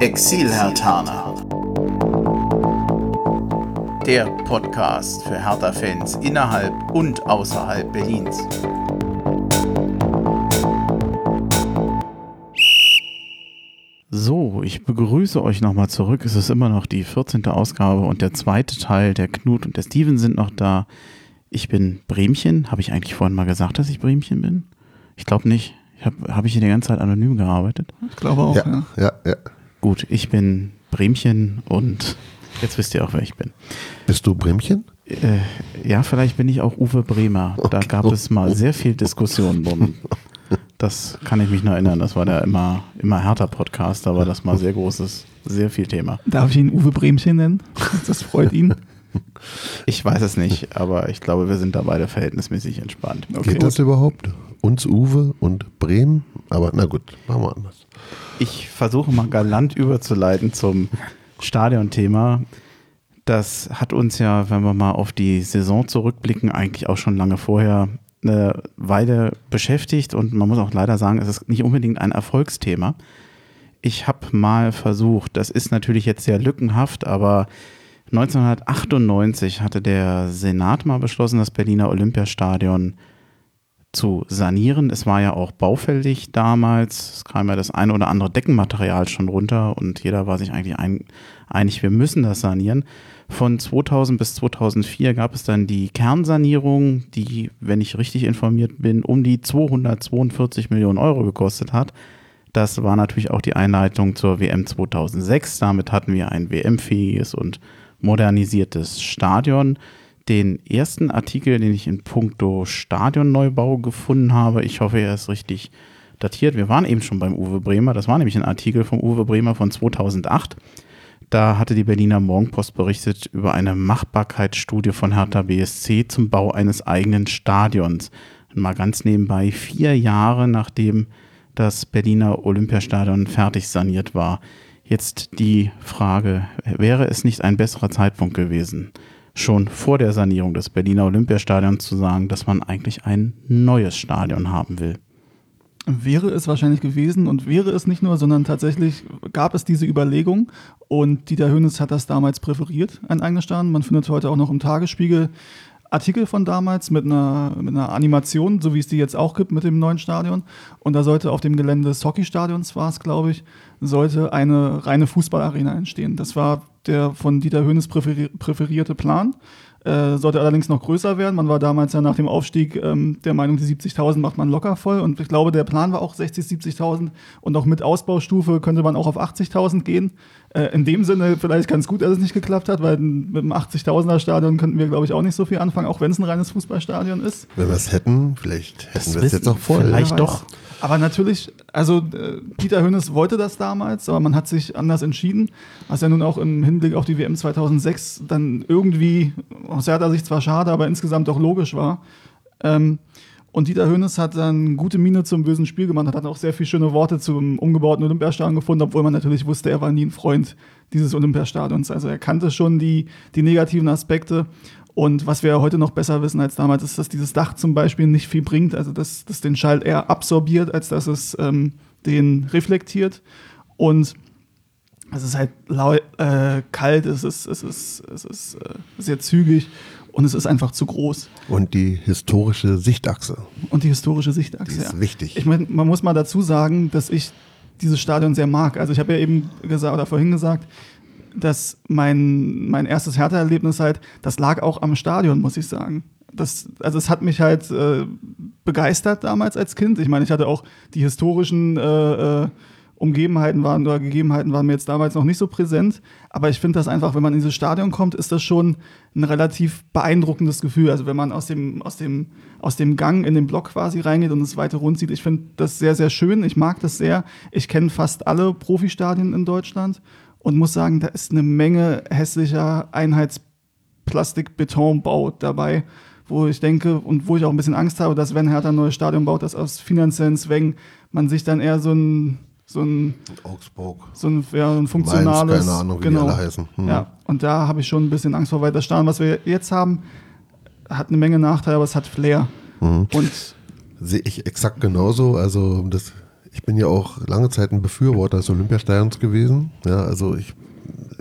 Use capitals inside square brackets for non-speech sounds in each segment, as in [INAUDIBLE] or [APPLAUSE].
Exil-Hertaner. Der Podcast für Hertha-Fans innerhalb und außerhalb Berlins. So, ich begrüße euch nochmal zurück. Es ist immer noch die 14. Ausgabe und der zweite Teil. Der Knut und der Steven sind noch da. Ich bin Bremchen. Habe ich eigentlich vorhin mal gesagt, dass ich Bremchen bin? Ich glaube nicht. Habe hab ich hier die ganze Zeit anonym gearbeitet? Ich glaube auch, Ja, ja. ja, ja. Gut, ich bin Bremchen und jetzt wisst ihr auch, wer ich bin. Bist du Bremchen? Äh, ja, vielleicht bin ich auch Uwe Bremer. Da Okay. gab es mal sehr viel Diskussion drum. Das kann ich mich noch erinnern. Das war der immer, immer härter Podcast. Da war das mal sehr großes, sehr viel Thema. Darf ich ihn Uwe Bremchen nennen? Das freut ihn. Ich weiß es nicht, aber ich glaube, wir sind da beide verhältnismäßig entspannt. Geht das überhaupt? Uns Uwe und Bremen? Aber na gut, machen wir anders. Ich versuche mal galant überzuleiten zum Stadionthema. Das hat uns ja, wenn wir mal auf die Saison zurückblicken, eigentlich auch schon lange vorher eine Weile beschäftigt und man muss auch leider sagen, es ist nicht unbedingt ein Erfolgsthema. Ich habe mal versucht, das ist natürlich jetzt sehr lückenhaft, aber 1998 hatte der Senat mal beschlossen, das Berliner Olympiastadion zu sanieren. Es war ja auch baufällig damals. Es kam ja das eine oder andere Deckenmaterial schon runter und jeder war sich eigentlich ein, einig, wir müssen das sanieren. Von 2000 bis 2004 gab es dann die Kernsanierung, die, wenn ich richtig informiert bin, um die 242 Millionen Euro gekostet hat. Das war natürlich auch die Einleitung zur WM 2006. Damit hatten wir ein WM-fähiges und modernisiertes Stadion. Den ersten Artikel, den ich in puncto Stadionneubau gefunden habe, ich hoffe, er ist richtig datiert. Wir waren eben schon beim Uwe Bremer. Das war nämlich ein Artikel vom Uwe Bremer von 2008. Da hatte die Berliner Morgenpost berichtet über eine Machbarkeitsstudie von Hertha BSC zum Bau eines eigenen Stadions. Und mal ganz nebenbei, vier Jahre nachdem das Berliner Olympiastadion fertig saniert war. Jetzt die Frage, wäre es nicht ein besserer Zeitpunkt gewesen, schon vor der Sanierung des Berliner Olympiastadions zu sagen, dass man eigentlich ein neues Stadion haben will? Wäre es wahrscheinlich gewesen und wäre es nicht nur, sondern tatsächlich gab es diese Überlegung und Dieter Hönes hat das damals präferiert, ein eigenes Stadion. Man findet heute auch noch im Tagesspiegel Artikel von damals mit einer, mit einer Animation, so wie es die jetzt auch gibt mit dem neuen Stadion. Und da sollte auf dem Gelände des Hockeystadions war es, glaube ich, sollte eine reine Fußballarena entstehen. Das war der von Dieter Hönes präferi präferierte Plan. Äh, sollte allerdings noch größer werden. Man war damals ja nach dem Aufstieg ähm, der Meinung, die 70.000 macht man locker voll. Und ich glaube, der Plan war auch 60.000, 70.000. Und auch mit Ausbaustufe könnte man auch auf 80.000 gehen. Äh, in dem Sinne vielleicht ganz gut, dass es nicht geklappt hat, weil mit einem 80.000er Stadion könnten wir, glaube ich, auch nicht so viel anfangen, auch wenn es ein reines Fußballstadion ist. Wenn wir es hätten, vielleicht hätten wir es jetzt auch voll. vielleicht doch. Aber natürlich, also äh, Dieter Hönes wollte das damals, aber man hat sich anders entschieden, was ja nun auch im Hinblick auf die WM 2006 dann irgendwie aus Hertha Sicht zwar schade, aber insgesamt doch logisch war. Ähm, und Dieter Hönes hat dann gute Miene zum bösen Spiel gemacht, hat dann auch sehr viele schöne Worte zum umgebauten Olympiastadion gefunden, obwohl man natürlich wusste, er war nie ein Freund dieses Olympiastadions. Also er kannte schon die, die negativen Aspekte. Und was wir heute noch besser wissen als damals, ist, dass dieses Dach zum Beispiel nicht viel bringt, also dass das den Schall eher absorbiert, als dass es ähm, den reflektiert. Und es ist halt lau äh, kalt, es ist, es ist, es ist äh, sehr zügig und es ist einfach zu groß. Und die historische Sichtachse, Und die historische die Sichtachse. ist ja. wichtig. Ich meine, man muss mal dazu sagen, dass ich dieses Stadion sehr mag. Also ich habe ja eben gesagt oder vorhin gesagt, dass mein, mein erstes Hertha-Erlebnis halt, das lag auch am Stadion, muss ich sagen. Das, also es hat mich halt äh, begeistert damals als Kind. Ich meine, ich hatte auch die historischen äh, äh, Umgebenheiten waren oder Gegebenheiten waren mir jetzt damals noch nicht so präsent. Aber ich finde das einfach, wenn man in dieses Stadion kommt, ist das schon ein relativ beeindruckendes Gefühl. Also wenn man aus dem, aus dem, aus dem Gang in den Block quasi reingeht und es weiter rund sieht. Ich finde das sehr, sehr schön. Ich mag das sehr. Ich kenne fast alle Profistadien in Deutschland und muss sagen, da ist eine Menge hässlicher Einheitsplastik-Betonbau dabei, wo ich denke und wo ich auch ein bisschen Angst habe, dass wenn Hertha ein neues Stadion baut, dass aus finanziellen Zwängen man sich dann eher so ein so ein, Augsburg, so ein, ja, ein Mainz, funktionales. keine Ahnung, wie genau. die alle heißen. Hm. Ja, und da habe ich schon ein bisschen Angst vor, weil das Stadion, was wir jetzt haben, hat eine Menge Nachteile, aber es hat Flair. Mhm. Und Sehe ich exakt genauso. Also das ich bin ja auch lange Zeit ein Befürworter des Olympiastadions gewesen. Ja, also ich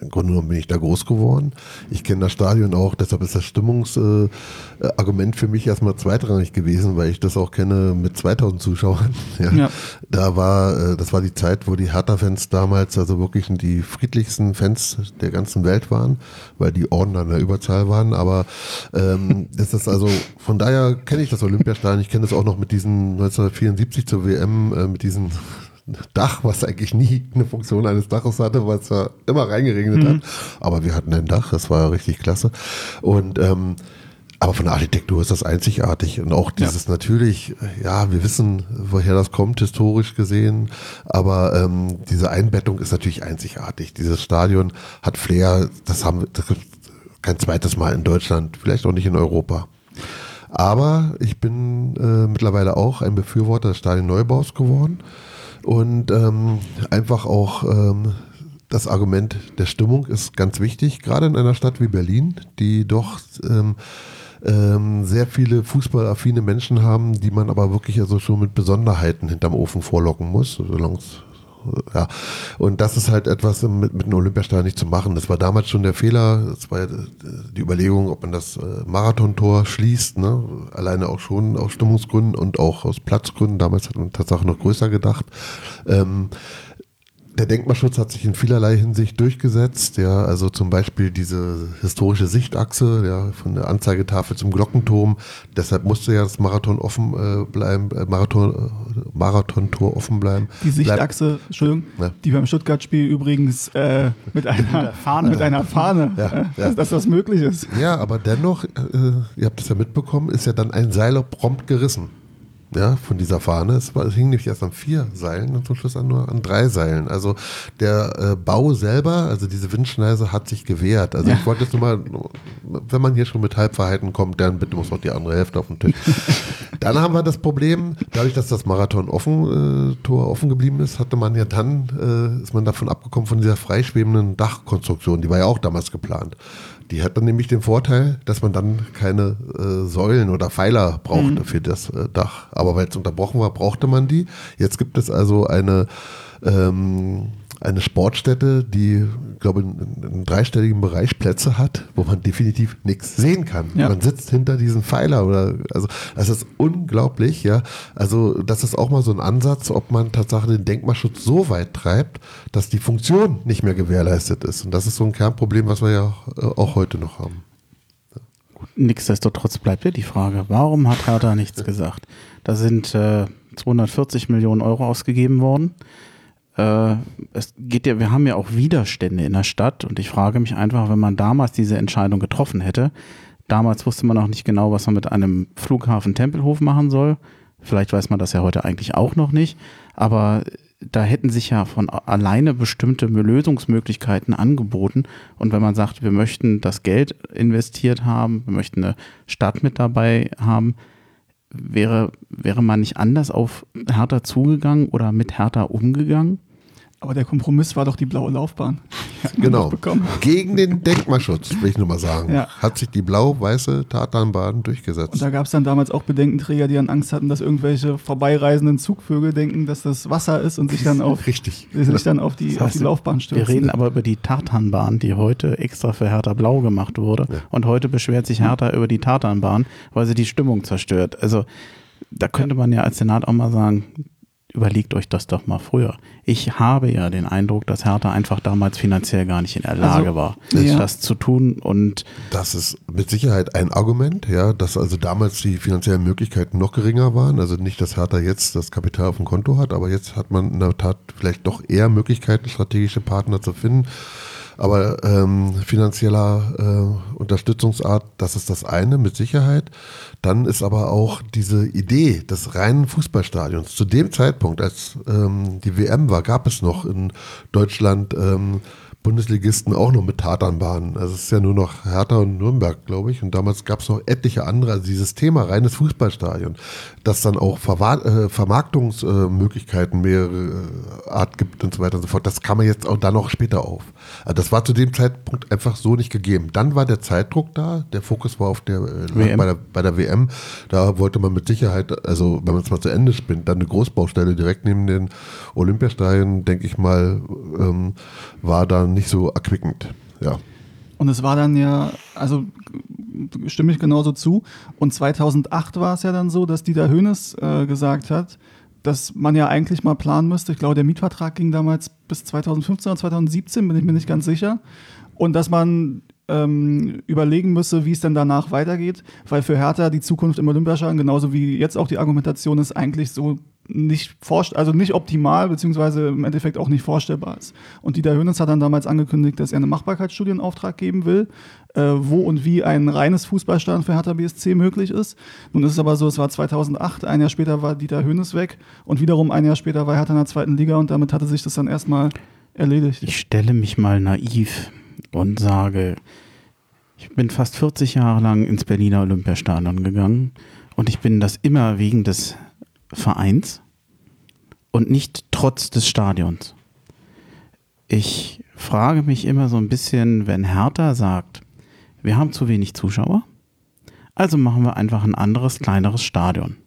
im Grunde genommen bin ich da groß geworden. Ich kenne das Stadion auch, deshalb ist das Stimmungsargument äh, für mich erstmal zweitrangig gewesen, weil ich das auch kenne mit 2000 Zuschauern. [LAUGHS] Ja. ja. Da war, äh, das war die Zeit, wo die Hertha-Fans damals also wirklich die friedlichsten Fans der ganzen Welt waren, weil die Orden an der Überzahl waren. Aber ähm, [LAUGHS] das ist also, von daher kenne ich das Olympiastadion. Ich kenne das auch noch mit diesen 1974 zur WM, äh, mit diesen Dach, was eigentlich nie eine Funktion eines Daches hatte, weil es ja immer reingeregnet mhm. hat. Aber wir hatten ein Dach, das war richtig klasse. Und ähm, aber von der Architektur ist das einzigartig. Und auch dieses ja. natürlich, ja, wir wissen, woher das kommt, historisch gesehen. Aber ähm, diese Einbettung ist natürlich einzigartig. Dieses Stadion hat Flair, das haben wir kein zweites Mal in Deutschland, vielleicht auch nicht in Europa. Aber ich bin äh, mittlerweile auch ein Befürworter des Stadionneubaus geworden und ähm, einfach auch ähm, das Argument der Stimmung ist ganz wichtig, gerade in einer Stadt wie Berlin, die doch ähm, ähm, sehr viele fußballaffine Menschen haben, die man aber wirklich also schon mit Besonderheiten hinterm Ofen vorlocken muss, solange es ja. Und das ist halt etwas mit, mit dem Olympiastadion nicht zu machen. Das war damals schon der Fehler. Das war die Überlegung, ob man das äh, Marathontor schließt. Ne? Alleine auch schon aus Stimmungsgründen und auch aus Platzgründen. Damals hat man tatsächlich noch größer gedacht. Ähm, der Denkmalschutz hat sich in vielerlei Hinsicht durchgesetzt. Ja, also zum Beispiel diese historische Sichtachse, ja, von der Anzeigetafel zum Glockenturm. Deshalb musste ja das Marathon offen äh, bleiben, äh, Marathon, äh, Marathontor offen bleiben. Die Sichtachse, Bleib Entschuldigung, ja. die beim Stuttgart-Spiel übrigens äh, mit einer Fahne, mit einer Fahne, ja, ja. [LAUGHS] Dass, das möglich ist. Ja, aber dennoch, äh, ihr habt es ja mitbekommen, ist ja dann ein Seil prompt gerissen ja, von dieser Fahne. Es, war, es hing nämlich erst an vier Seilen und zum Schluss an nur an drei Seilen. Also der äh, Bau selber, also diese Windschneise hat sich gewehrt. Also ja. ich wollte jetzt nur mal, wenn man hier schon mit Halbverhalten kommt, dann bitte muss noch die andere Hälfte auf den Tisch. [LAUGHS] dann haben wir das Problem, dadurch, dass das Marathon offen, äh, Tor offen geblieben ist, hatte man ja dann, äh, ist man davon abgekommen von dieser freischwebenden Dachkonstruktion, die war ja auch damals geplant. Die hat dann nämlich den Vorteil, dass man dann keine äh, Säulen oder Pfeiler brauchte mhm. für das äh, Dach. Aber weil es unterbrochen war, brauchte man die. Jetzt gibt es also eine ähm, eine Sportstätte, die, glaube ich, in einem dreistelligen Bereich Plätze hat, wo man definitiv nichts sehen kann. Ja. Man sitzt hinter diesem Pfeiler oder, also, das ist unglaublich, ja. Also, das ist auch mal so ein Ansatz, ob man tatsächlich den Denkmalschutz so weit treibt, dass die Funktion nicht mehr gewährleistet ist. Und das ist so ein Kernproblem, was wir ja auch heute noch haben. Nichtsdestotrotz bleibt ja die Frage, warum hat Hertha nichts gesagt? Da sind äh, 240 Millionen Euro ausgegeben worden äh, es geht ja, wir haben ja auch Widerstände in der Stadt und ich frage mich einfach, wenn man damals diese Entscheidung getroffen hätte, damals wusste man noch nicht genau, was man mit einem Flughafen Tempelhof machen soll. Vielleicht weiß man das ja heute eigentlich auch noch nicht, aber da hätten sich ja von alleine bestimmte Lösungsmöglichkeiten angeboten. Und wenn man sagt, wir möchten das Geld investiert haben, wir möchten eine Stadt mit dabei haben, wäre, wäre man nicht anders auf Hertha zugegangen oder mit Hertha umgegangen? Aber der Kompromiss war doch die blaue Laufbahn. Genau. Gegen den Denkmalschutz, will ich nur mal sagen, ja. hat sich die blau-weiße Tatanbahn durchgesetzt. Und da gab es dann damals auch Bedenkenträger, die dann Angst hatten, dass irgendwelche vorbeireisenden Zugvögel denken, dass das Wasser ist und sich dann auf, Richtig. Sich dann auf, die, das heißt, auf die Laufbahn stürzen. Wir reden aber über die Tartanbahn, die heute extra für Hertha blau gemacht wurde. Ja. Und heute beschwert sich Hertha über die Tartanbahn, weil sie die Stimmung zerstört. Also da könnte man ja als Senat auch mal sagen, überlegt euch das doch mal früher. Ich habe ja den Eindruck, dass Hertha einfach damals finanziell gar nicht in der Lage also, war, ja. das zu tun und das ist mit Sicherheit ein Argument, ja, dass also damals die finanziellen Möglichkeiten noch geringer waren. Also nicht, dass Hertha jetzt das Kapital auf dem Konto hat, aber jetzt hat man in der Tat vielleicht doch eher Möglichkeiten, strategische Partner zu finden. Aber ähm, finanzieller äh, Unterstützungsart, das ist das eine mit Sicherheit. Dann ist aber auch diese Idee des reinen Fußballstadions. Zu dem Zeitpunkt, als ähm, die WM war, gab es noch in Deutschland ähm, Bundesligisten auch noch mit Tatanbahnen. Also es ist ja nur noch Hertha und Nürnberg, glaube ich. Und damals gab es noch etliche andere. Also dieses Thema reines Fußballstadion, das dann auch Verwa äh, Vermarktungsmöglichkeiten mehrere äh, Art gibt und so weiter und so fort, das kam man jetzt auch dann noch später auf. Also das war zu dem Zeitpunkt einfach so nicht gegeben. Dann war der Zeitdruck da, der Fokus war auf der, äh, bei, der bei der WM. Da wollte man mit Sicherheit, also wenn man es mal zu Ende spinnt, dann eine Großbaustelle direkt neben den Olympiastadien, denke ich mal, ähm, war dann nicht so erquickend. Ja. Und es war dann ja, also stimme ich genauso zu. Und 2008 war es ja dann so, dass Dieter Höhnes äh, gesagt hat, dass man ja eigentlich mal planen müsste. Ich glaube, der Mietvertrag ging damals bis 2015 oder 2017, bin ich mir nicht ganz sicher. Und dass man ähm, überlegen müsse, wie es denn danach weitergeht, weil für Hertha die Zukunft im Olympiastadion, genauso wie jetzt auch die Argumentation ist, eigentlich so nicht also nicht optimal, beziehungsweise im Endeffekt auch nicht vorstellbar ist. Und Dieter Hönes hat dann damals angekündigt, dass er eine Machbarkeitsstudie in Auftrag geben will, äh, wo und wie ein reines Fußballstadion für Hertha BSC möglich ist. Nun ist es aber so, es war 2008, ein Jahr später war Dieter Hönes weg und wiederum ein Jahr später war Hertha in der zweiten Liga und damit hatte sich das dann erstmal erledigt. Ich stelle mich mal naiv und sage, ich bin fast 40 Jahre lang ins Berliner Olympiastadion gegangen und ich bin das immer wegen des Vereins und nicht trotz des Stadions. Ich frage mich immer so ein bisschen, wenn Hertha sagt, wir haben zu wenig Zuschauer, also machen wir einfach ein anderes, kleineres Stadion.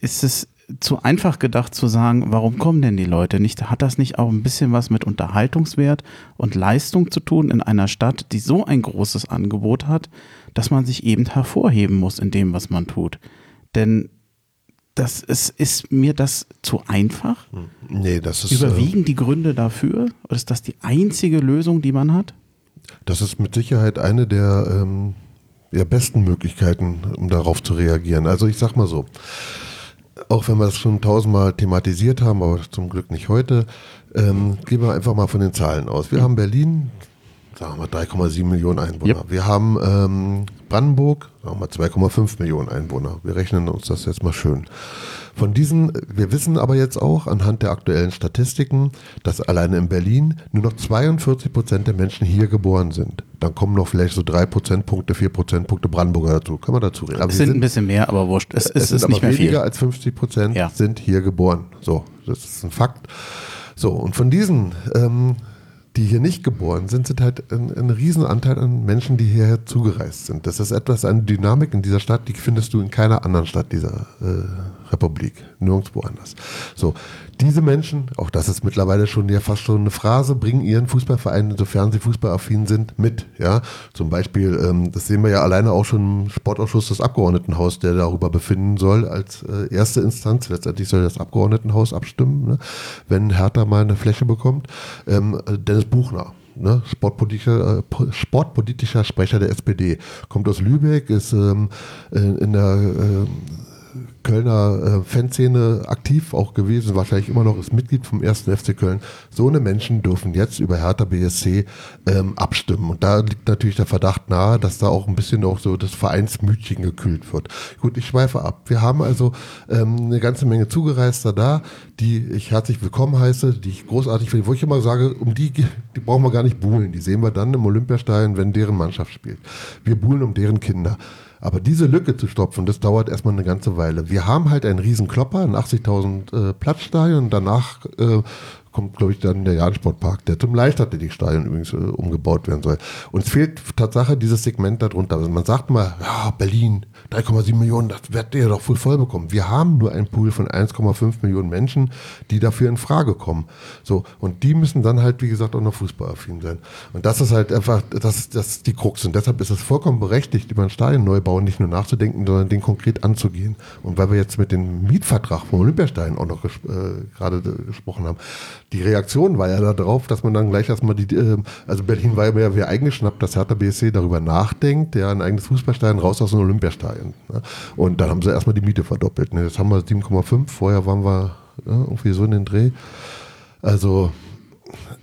Ist es zu einfach gedacht zu sagen, warum kommen denn die Leute nicht? Hat das nicht auch ein bisschen was mit Unterhaltungswert und Leistung zu tun in einer Stadt, die so ein großes Angebot hat, dass man sich eben hervorheben muss in dem, was man tut? Denn das ist, ist mir das zu einfach? Nee, das ist. Überwiegen äh, die Gründe dafür? Oder ist das die einzige Lösung, die man hat? Das ist mit Sicherheit eine der, ähm, der besten Möglichkeiten, um darauf zu reagieren. Also ich sag mal so, auch wenn wir das schon tausendmal thematisiert haben, aber zum Glück nicht heute, ähm, gehen wir einfach mal von den Zahlen aus. Wir haben Berlin, sagen wir 3,7 Millionen Einwohner. Yep. Wir haben ähm, Brandenburg, sagen wir 2,5 Millionen Einwohner. Wir rechnen uns das jetzt mal schön. Von diesen, wir wissen aber jetzt auch anhand der aktuellen Statistiken, dass alleine in Berlin nur noch 42 Prozent der Menschen hier geboren sind. Dann kommen noch vielleicht so drei Prozentpunkte, vier Prozentpunkte Brandenburger dazu. Können wir dazu reden. Aber es sind, sind, ein bisschen mehr, aber wurscht. Es, es, es ist nicht mehr weniger viel. als 50 Prozent ja. sind hier geboren. So, das ist ein Fakt. So, und von diesen ähm, die hier nicht geboren sind, sind halt ein, ein Riesenanteil an Menschen, die hierher zugereist sind. Das ist etwas, eine Dynamik in dieser Stadt, die findest du in keiner anderen Stadt dieser äh, Republik, nirgendwo anders. So, diese Menschen, auch das ist mittlerweile schon ja fast schon eine Phrase, bringen ihren Fußballverein, insofern sie fußballaffin sind, mit. Ja, zum Beispiel, ähm, das sehen wir ja alleine auch schon im Sportausschuss des Abgeordnetenhaus, der darüber befinden soll als äh, erste Instanz. Letztendlich soll das Abgeordnetenhaus abstimmen, ne, wenn Hertha mal eine Fläche bekommt. Ähm, Dennis Buchner, ne, sportpolitischer, äh, sportpolitischer Sprecher der SPD. Kommt aus Lübeck, ist ähm, in, in der äh, Kölner äh, Fanszene aktiv auch gewesen, wahrscheinlich immer noch ist Mitglied vom 1. FC Köln. So eine Menschen dürfen jetzt über Hertha BSC ähm, abstimmen. Und da liegt natürlich der Verdacht nahe, dass da auch ein bisschen auch so das Vereinsmütchen gekühlt wird. Gut, ich schweife ab. Wir haben also ähm, eine ganze Menge Zugereister da, die ich herzlich willkommen heiße, die ich großartig finde, wo ich immer sage, um die, die brauchen wir gar nicht buhlen. Die sehen wir dann im Olympiastadion, wenn deren Mannschaft spielt. Wir buhlen um deren Kinder. Aber diese Lücke zu stopfen, das dauert erstmal eine ganze Weile. Wir haben halt einen riesen Klopper, ein 80.000 äh, Platzstadion. Danach äh, kommt, glaube ich, dann der Jahn-Sportpark, der zum Leichtathletikstadion übrigens äh, umgebaut werden soll. Uns fehlt Tatsache dieses Segment darunter. Also man sagt mal, ja, Berlin, 3,7 Millionen, das werdet ihr doch wohl voll bekommen. Wir haben nur einen Pool von 1,5 Millionen Menschen, die dafür in Frage kommen. So, und die müssen dann halt, wie gesagt, auch noch fußballaffin sein. Und das ist halt einfach, das, das ist die Krux. Und deshalb ist es vollkommen berechtigt, über einen Stadionneubau nicht nur nachzudenken, sondern den konkret anzugehen. Und weil wir jetzt mit dem Mietvertrag vom Olympiastadion auch noch ges äh, gerade äh, gesprochen haben, die Reaktion war ja darauf, dass man dann gleich erstmal die, äh, also Berlin war ja wie eingeschnappt, dass Hertha BSC darüber nachdenkt, ja, ein eigenes Fußballstadion raus aus dem Olympiastadion. Ne? Und dann haben sie erstmal die Miete verdoppelt. Ne? Jetzt haben wir 7,5, vorher waren wir ja, irgendwie so in den Dreh. Also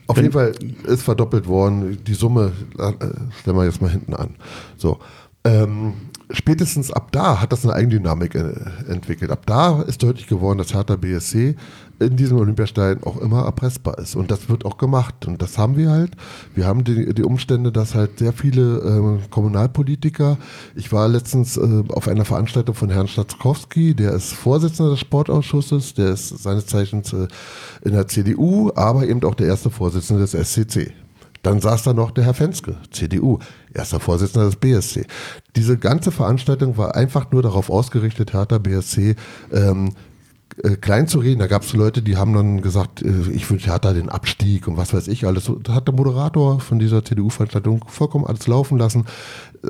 auf jeden Fall ist verdoppelt worden. Die Summe äh, stellen wir jetzt mal hinten an. So. Ähm, spätestens ab da hat das eine Eigendynamik äh, entwickelt. Ab da ist deutlich geworden, dass Hertha BSC in diesem Olympiastadion auch immer erpressbar ist. Und das wird auch gemacht. Und das haben wir halt. Wir haben die, die Umstände, dass halt sehr viele äh, Kommunalpolitiker, ich war letztens äh, auf einer Veranstaltung von Herrn Statzkowski, der ist Vorsitzender des Sportausschusses, der ist seines Zeichens äh, in der CDU, aber eben auch der erste Vorsitzende des SCC. Dann saß da noch der Herr Fenske, CDU, erster Vorsitzender des BSC. Diese ganze Veranstaltung war einfach nur darauf ausgerichtet, Hertha BSC ähm, äh, klein zu reden. Da gab es Leute, die haben dann gesagt, äh, ich wünsche Hertha den Abstieg und was weiß ich alles. Da hat der Moderator von dieser CDU-Veranstaltung vollkommen alles laufen lassen.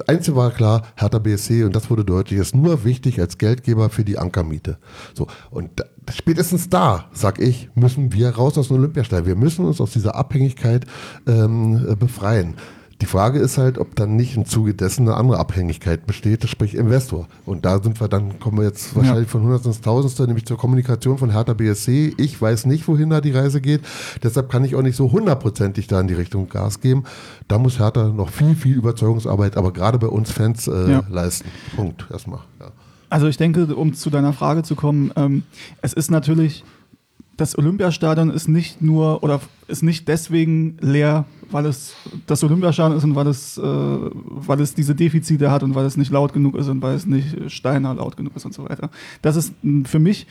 Einzige war klar, Hertha BSC, und das wurde deutlich, ist nur wichtig als Geldgeber für die Ankermiete. So, und da, spätestens da, sag ich, müssen wir raus aus dem Olympiastadion. Wir müssen uns aus dieser Abhängigkeit ähm, befreien. Die Frage ist halt, ob dann nicht im Zuge dessen eine andere Abhängigkeit besteht, sprich Investor. Und da sind wir dann, kommen wir jetzt wahrscheinlich ja. von Hundertsten ins Tausendste, nämlich zur Kommunikation von Hertha BSC. Ich weiß nicht, wohin da die Reise geht. Deshalb kann ich auch nicht so hundertprozentig da in die Richtung Gas geben. Da muss Hertha noch viel, viel Überzeugungsarbeit, aber gerade bei uns Fans äh, ja. leisten. Punkt. Erstmal. Ja. Also ich denke, um zu deiner Frage zu kommen, ähm, es ist natürlich das Olympiastadion ist nicht nur oder ist nicht deswegen leer, weil es das Olympiastadion ist und weil es, äh, weil es diese Defizite hat und weil es nicht laut genug ist und weil es nicht Steiner laut genug ist und so weiter. Das ist für mich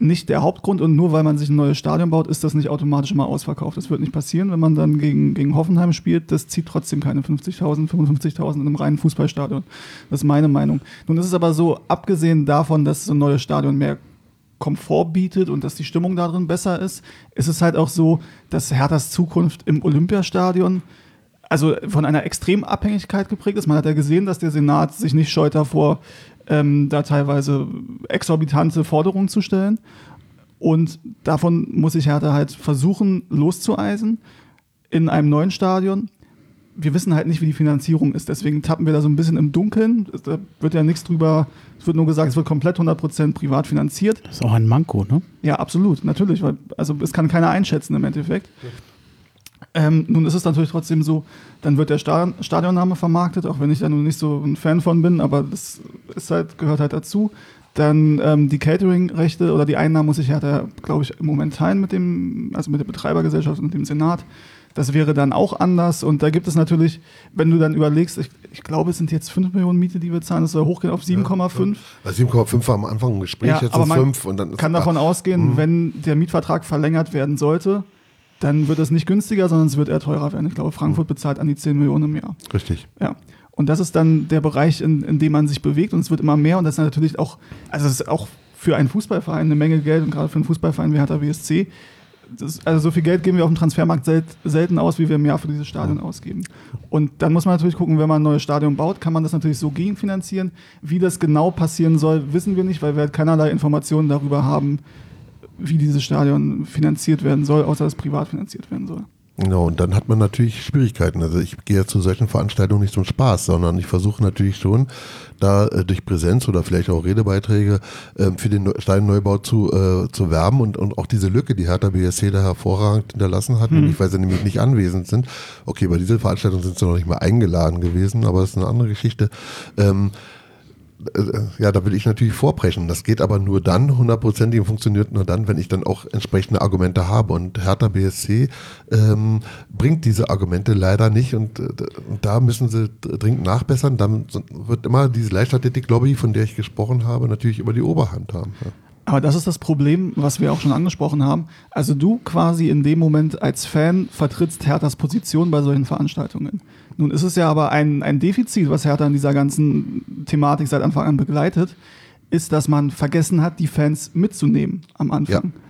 nicht der Hauptgrund und nur weil man sich ein neues Stadion baut, ist das nicht automatisch mal ausverkauft. Das wird nicht passieren, wenn man dann gegen, gegen Hoffenheim spielt. Das zieht trotzdem keine 50.000, 55.000 in einem reinen Fußballstadion. Das ist meine Meinung. Nun ist es aber so, abgesehen davon, dass so ein neues Stadion mehr Komfort bietet und dass die Stimmung darin besser ist, ist es halt auch so, dass Herthas Zukunft im Olympiastadion also von einer extremen Abhängigkeit geprägt ist. Man hat ja gesehen, dass der Senat sich nicht scheut davor, ähm, da teilweise exorbitante Forderungen zu stellen. Und davon muss sich Hertha halt versuchen loszueisen in einem neuen Stadion wir wissen halt nicht, wie die Finanzierung ist. Deswegen tappen wir da so ein bisschen im Dunkeln. Da wird ja nichts drüber, es wird nur gesagt, es wird komplett 100% privat finanziert. Das ist auch ein Manko, ne? Ja, absolut, natürlich. Weil, also es kann keiner einschätzen im Endeffekt. Ähm, nun ist es natürlich trotzdem so, dann wird der Stadionname vermarktet, auch wenn ich da nun nicht so ein Fan von bin, aber das ist halt, gehört halt dazu. Dann ähm, die Catering-Rechte oder die Einnahmen muss ich ja, glaube ich, im Moment teilen mit dem, also mit der Betreibergesellschaft und dem Senat. Das wäre dann auch anders. Und da gibt es natürlich, wenn du dann überlegst, ich, ich glaube, es sind jetzt 5 Millionen Miete, die wir zahlen, das soll hochgehen auf 7,5. Ja, 7,5 war am Anfang ein Gespräch, ja, jetzt sind es 5. Und dann kann davon ausgehen, mhm. wenn der Mietvertrag verlängert werden sollte, dann wird es nicht günstiger, sondern es wird eher teurer werden. Ich glaube, Frankfurt mhm. bezahlt an die 10 Millionen im Jahr. Richtig. Ja. Und das ist dann der Bereich, in, in dem man sich bewegt und es wird immer mehr und das ist natürlich auch, also es ist auch für einen Fußballverein eine Menge Geld und gerade für einen Fußballverein wie Hertha BSC das, also so viel Geld geben wir auf dem Transfermarkt sel selten aus, wie wir im Jahr für dieses Stadion ausgeben. Und dann muss man natürlich gucken, wenn man ein neues Stadion baut, kann man das natürlich so gegenfinanzieren. Wie das genau passieren soll, wissen wir nicht, weil wir halt keinerlei Informationen darüber haben, wie dieses Stadion finanziert werden soll, außer dass es privat finanziert werden soll. Genau, und dann hat man natürlich Schwierigkeiten. Also ich gehe ja zu solchen Veranstaltungen nicht zum Spaß, sondern ich versuche natürlich schon, da äh, durch Präsenz oder vielleicht auch Redebeiträge äh, für den Stadionneubau zu, äh, zu werben und, und auch diese Lücke, die Hertha BSC da hervorragend hinterlassen hat, hm. nämlich weil sie nämlich nicht anwesend sind. Okay, bei dieser Veranstaltung sind sie noch nicht mal eingeladen gewesen, aber das ist eine andere Geschichte. Ähm, äh, ja, da will ich natürlich vorbrechen. Das geht aber nur dann, hundertprozentig funktioniert nur dann, wenn ich dann auch entsprechende Argumente habe. Und Hertha BSC ähm, bringt diese Argumente leider nicht und, äh, und, da müssen sie dringend nachbessern. Dann wird immer diese Leichtathletik-Lobby, von der ich gesprochen habe, natürlich über die Oberhand haben. Ja. Aber das ist das Problem, was wir auch schon angesprochen haben. Also du quasi in dem Moment als Fan vertrittst Herthas Position bei solchen Veranstaltungen. Nun ist es ja aber ein, ein Defizit, was Hertha in dieser ganzen Thematik seit Anfang an begleitet, ist, dass man vergessen hat, die Fans mitzunehmen am Anfang. Ja.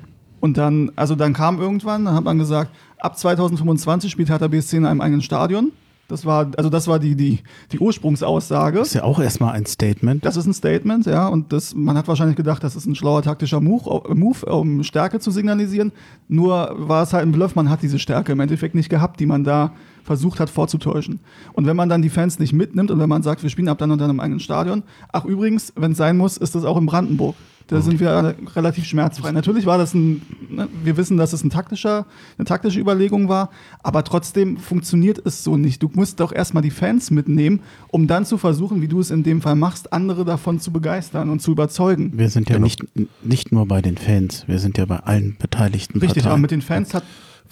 Und dann, also dann kam irgendwann, dann hat man gesagt, ab 2025 spielt Hertha BSC in einem eigenen Stadion. Das war, also das war die, die, die Ursprungsaussage. Das ist ja auch erstmal ein Statement. Das ist ein Statement, ja. Und das, man hat wahrscheinlich gedacht, das ist ein schlauer taktischer Move, Move, um Stärke zu signalisieren. Nur war es halt ein Bluff, man hat diese Stärke im Endeffekt nicht gehabt, die man da versucht hat vorzutäuschen. Und wenn man dann die Fans nicht mitnimmt und wenn man sagt, wir spielen ab dann und dann im eigenen Stadion, ach übrigens, wenn es sein muss, ist das auch in Brandenburg. Da mhm. sind wir relativ schmerzfrei. Natürlich war das ein, ne, wir wissen, dass es ein taktischer, eine taktische Überlegung war, aber trotzdem funktioniert es so nicht. Du musst doch erstmal die Fans mitnehmen, um dann zu versuchen, wie du es in dem Fall machst, andere davon zu begeistern und zu überzeugen. Wir sind ja genau. nicht, nicht nur bei den Fans, wir sind ja bei allen beteiligten Richtig, Parteien. aber mit den Fans hat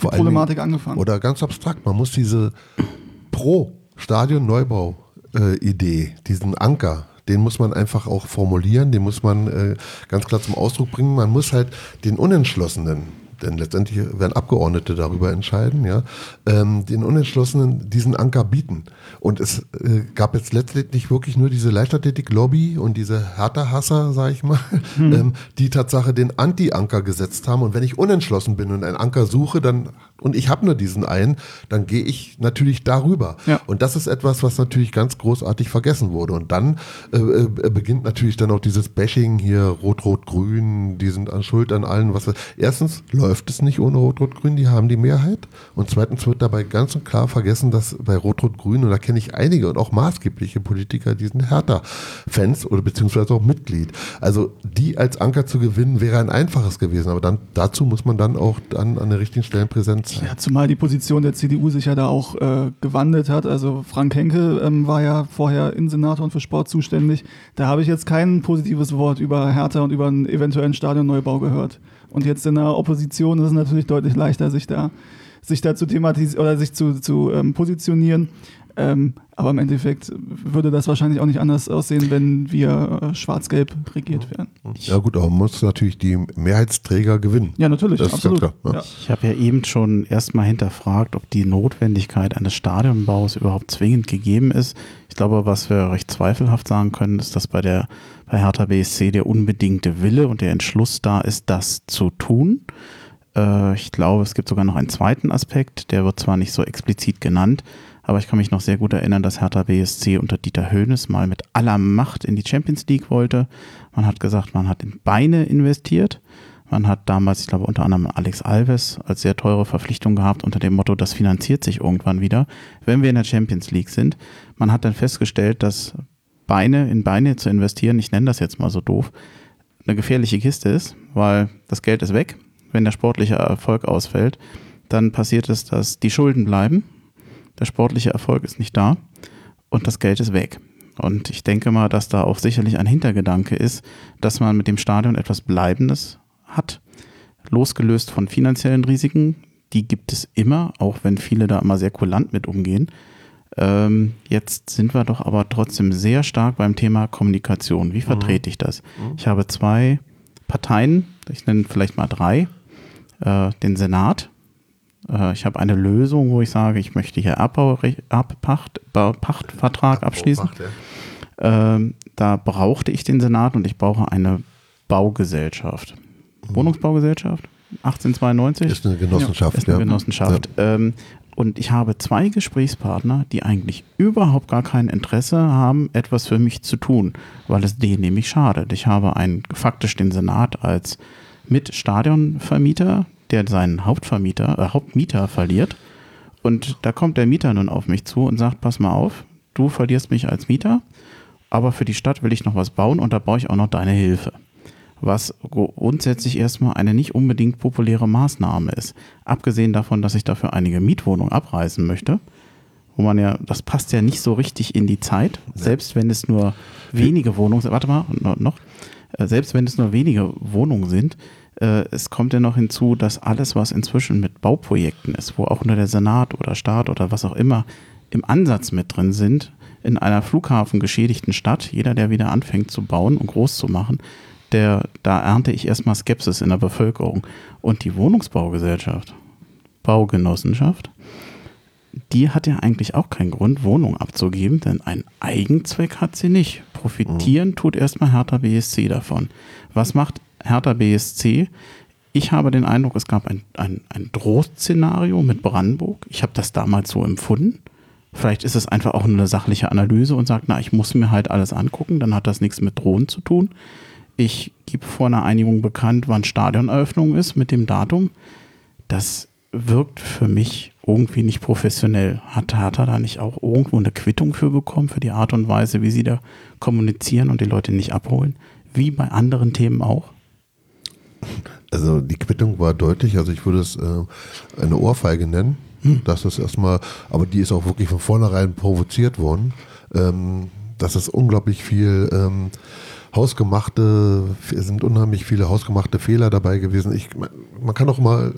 die Problematik Dingen, angefangen. Oder ganz abstrakt, man muss diese Pro-Stadion-Neubau-Idee, äh, diesen Anker, den muss man einfach auch formulieren, den muss man äh, ganz klar zum Ausdruck bringen. Man muss halt den Unentschlossenen, denn letztendlich werden Abgeordnete darüber entscheiden, ja, ähm, den Unentschlossenen diesen Anker bieten. Und es äh, gab jetzt letztendlich wirklich nur diese Leichtathletik-Lobby und diese Hertha-Hasser, sag ich mal, hm. [LAUGHS] ähm, die Tatsache den Anti-Anker gesetzt haben. Und wenn ich unentschlossen bin und einen Anker suche, dann und ich habe nur diesen einen, dann gehe ich natürlich darüber. Ja. Und das ist etwas, was natürlich ganz großartig vergessen wurde. Und dann äh, äh, beginnt natürlich dann auch dieses Bashing hier, Rot-Rot-Grün, die sind an Schuld an allen. Was, erstens läuft es nicht ohne Rot-Rot-Grün, die haben die Mehrheit. Und zweitens wird dabei ganz und klar vergessen, dass bei Rot-Rot-Grün, da kenne ich einige und auch maßgebliche Politiker, die sind Hertha-Fans oder beziehungsweise auch Mitglied. Also die als Anker zu gewinnen, wäre ein einfaches gewesen. Aber dann dazu muss man dann auch dann an der richtigen Stelle präsent sein. Ja, zumal die Position der CDU sich ja da auch äh, gewandelt hat. Also Frank Henke ähm, war ja vorher Innensenator und für Sport zuständig. Da habe ich jetzt kein positives Wort über Hertha und über einen eventuellen Stadionneubau gehört. Und jetzt in der Opposition ist es natürlich deutlich leichter, sich da sich da zu thematisieren oder sich zu, zu ähm, positionieren. Ähm, aber im Endeffekt würde das wahrscheinlich auch nicht anders aussehen, wenn wir äh, schwarz-gelb regiert werden. Ja gut, aber man muss natürlich die Mehrheitsträger gewinnen. Ja, natürlich, das absolut. Klar, ja. Ich habe ja eben schon erstmal hinterfragt, ob die Notwendigkeit eines Stadionbaus überhaupt zwingend gegeben ist. Ich glaube, was wir recht zweifelhaft sagen können, ist, dass bei der bei Hertha BSC der unbedingte Wille und der Entschluss da ist, das zu tun. Äh, ich glaube, es gibt sogar noch einen zweiten Aspekt, der wird zwar nicht so explizit genannt, aber ich kann mich noch sehr gut erinnern, dass Hertha BSC unter Dieter Höhnes mal mit aller Macht in die Champions League wollte. Man hat gesagt, man hat in Beine investiert. Man hat damals, ich glaube, unter anderem Alex Alves als sehr teure Verpflichtung gehabt unter dem Motto, das finanziert sich irgendwann wieder, wenn wir in der Champions League sind. Man hat dann festgestellt, dass Beine in Beine zu investieren, ich nenne das jetzt mal so doof, eine gefährliche Kiste ist, weil das Geld ist weg. Wenn der sportliche Erfolg ausfällt, dann passiert es, dass die Schulden bleiben der sportliche Erfolg ist nicht da und das Geld ist weg. Und ich denke mal, dass da auch sicherlich ein Hintergedanke ist, dass man mit dem Stadion etwas Bleibendes hat, losgelöst von finanziellen Risiken. Die gibt es immer, auch wenn viele da immer sehr kulant mit umgehen. Ähm, jetzt sind wir doch aber trotzdem sehr stark beim Thema Kommunikation. Wie vertrete mhm. ich das? Mhm. Ich habe zwei Parteien, ich nenne vielleicht mal drei. Äh, den Senat, äh, ich habe eine Lösung, wo ich sage, ich möchte hier Abbau, Abpacht, Pachtvertrag abschließen. Ähm, da brauchte ich den Senat und ich brauche eine Baugesellschaft. Mhm. Wohnungsbaugesellschaft? 1892? Ist eine Genossenschaft. Ja, ist eine Genossenschaft. Ja. Ähm, und ich habe zwei Gesprächspartner, die eigentlich überhaupt gar kein Interesse haben, etwas für mich zu tun, weil es denen nämlich schadet. Ich habe einen, faktisch den Senat als Mitstadionvermieter, der seinen Hauptvermieter, äh, Hauptmieter verliert. Und da kommt der Mieter nun auf mich zu und sagt, pass mal auf, du verlierst mich als Mieter, aber für die Stadt will ich noch was bauen und da brauche ich auch noch deine Hilfe. Was grundsätzlich erstmal eine nicht unbedingt populäre Maßnahme ist. Abgesehen davon, dass ich dafür einige Mietwohnungen abreißen möchte, wo man ja, das passt ja nicht so richtig in die Zeit, selbst wenn es nur wenige Wohnungen sind, warte mal, noch, äh, selbst wenn es nur wenige Wohnungen sind, äh, es kommt ja noch hinzu, dass alles, was inzwischen mit Bauprojekten ist, wo auch nur der Senat oder Staat oder was auch immer im Ansatz mit drin sind, in einer flughafengeschädigten Stadt, jeder, der wieder anfängt zu bauen und groß zu machen, der, da ernte ich erstmal Skepsis in der Bevölkerung. Und die Wohnungsbaugesellschaft, Baugenossenschaft, die hat ja eigentlich auch keinen Grund, Wohnungen abzugeben, denn einen Eigenzweck hat sie nicht. Profitieren tut erstmal Hertha BSC davon. Was macht Hertha BSC. Ich habe den Eindruck, es gab ein, ein, ein Drohszenario mit Brandenburg. Ich habe das damals so empfunden. Vielleicht ist es einfach auch eine sachliche Analyse und sagt, na, ich muss mir halt alles angucken, dann hat das nichts mit Drohen zu tun. Ich gebe vor einer Einigung bekannt, wann Stadioneröffnung ist mit dem Datum. Das wirkt für mich irgendwie nicht professionell. Hat Hertha da nicht auch irgendwo eine Quittung für bekommen, für die Art und Weise, wie sie da kommunizieren und die Leute nicht abholen? wie bei anderen Themen auch? Also die Quittung war deutlich, also ich würde es äh, eine Ohrfeige nennen. Hm. Das ist erstmal, aber die ist auch wirklich von vornherein provoziert worden. Ähm, das ist unglaublich viel ähm, hausgemachte, es sind unheimlich viele hausgemachte Fehler dabei gewesen. Ich, man kann auch mal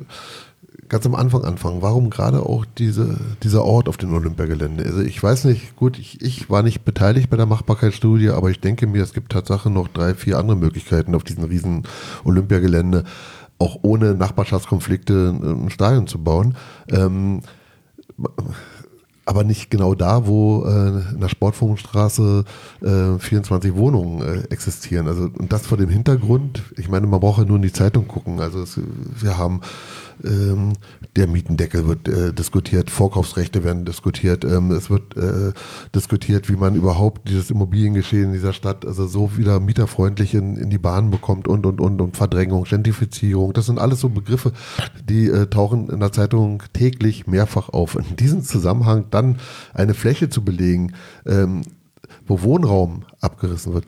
ganz am Anfang anfangen. Warum gerade auch diese, dieser Ort auf dem Olympiagelände? Also ich weiß nicht, gut, ich, ich war nicht beteiligt bei der Machbarkeitsstudie, aber ich denke mir, es gibt Tatsache noch drei, vier andere Möglichkeiten auf diesem riesen Olympiagelände, auch ohne Nachbarschaftskonflikte ein Stadion zu bauen. Ähm, aber nicht genau da, wo äh, in der Sportfondsstraße äh, 24 Wohnungen äh, existieren. Also und das vor dem Hintergrund, ich meine, man braucht ja nur in die Zeitung gucken. Also es, wir haben ähm, der Mietendeckel wird äh, diskutiert, Vorkaufsrechte werden diskutiert, ähm, es wird äh, diskutiert, wie man überhaupt dieses Immobiliengeschehen in dieser Stadt also so wieder mieterfreundlich in, in die Bahn bekommt und und und und Verdrängung, Gentrifizierung. Das sind alles so Begriffe, die äh, tauchen in der Zeitung täglich mehrfach auf. In diesem Zusammenhang dann eine Fläche zu belegen, ähm, wo Wohnraum abgerissen wird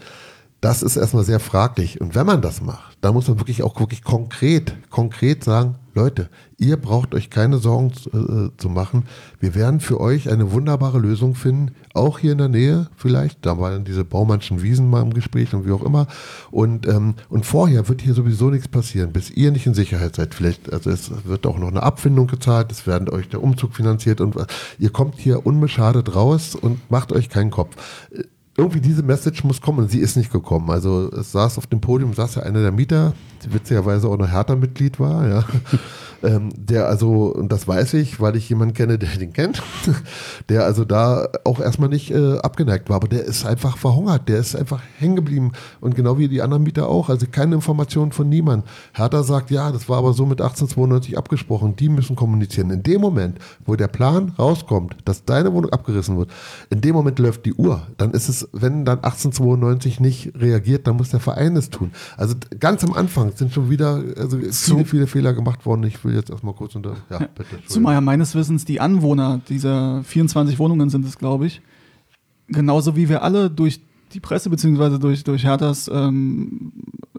das ist erstmal sehr fraglich. Und wenn man das macht, dann muss man wirklich auch wirklich konkret, konkret sagen, Leute, ihr braucht euch keine Sorgen äh, zu machen. Wir werden für euch eine wunderbare Lösung finden, auch hier in der Nähe vielleicht. Da waren diese Baumannschen Wiesen mal im Gespräch und wie auch immer. Und, ähm, und vorher wird hier sowieso nichts passieren, bis ihr nicht in Sicherheit seid. Vielleicht, also es wird auch noch eine Abfindung gezahlt, es werden euch der Umzug finanziert und äh, ihr kommt hier unbeschadet raus und macht euch keinen Kopf irgendwie diese Message muss kommen sie ist nicht gekommen. Also es saß auf dem Podium, saß ja einer der Mieter, witzigerweise auch noch Hertha-Mitglied war, ja. [LAUGHS] ähm, der also, und das weiß ich, weil ich jemanden kenne, der den kennt, [LAUGHS] der also da auch erstmal nicht äh, abgeneigt war, aber der ist einfach verhungert, der ist einfach hängen geblieben und genau wie die anderen Mieter auch, also keine Informationen von niemandem. Hertha sagt, ja, das war aber so mit 1892 abgesprochen, die müssen kommunizieren. In dem Moment, wo der Plan rauskommt, dass deine Wohnung abgerissen wird, in dem Moment läuft die Uhr, dann ist es, wenn dann 1892 nicht reagiert, dann muss der Verein es tun. Also ganz am Anfang sind schon wieder also viele, viele Fehler gemacht worden. Ich will jetzt erstmal kurz unter. Ja, bitte. Zumal ja meines Wissens die Anwohner dieser 24 Wohnungen sind es, glaube ich. Genauso wie wir alle durch die Presse beziehungsweise durch, durch Herthas ähm,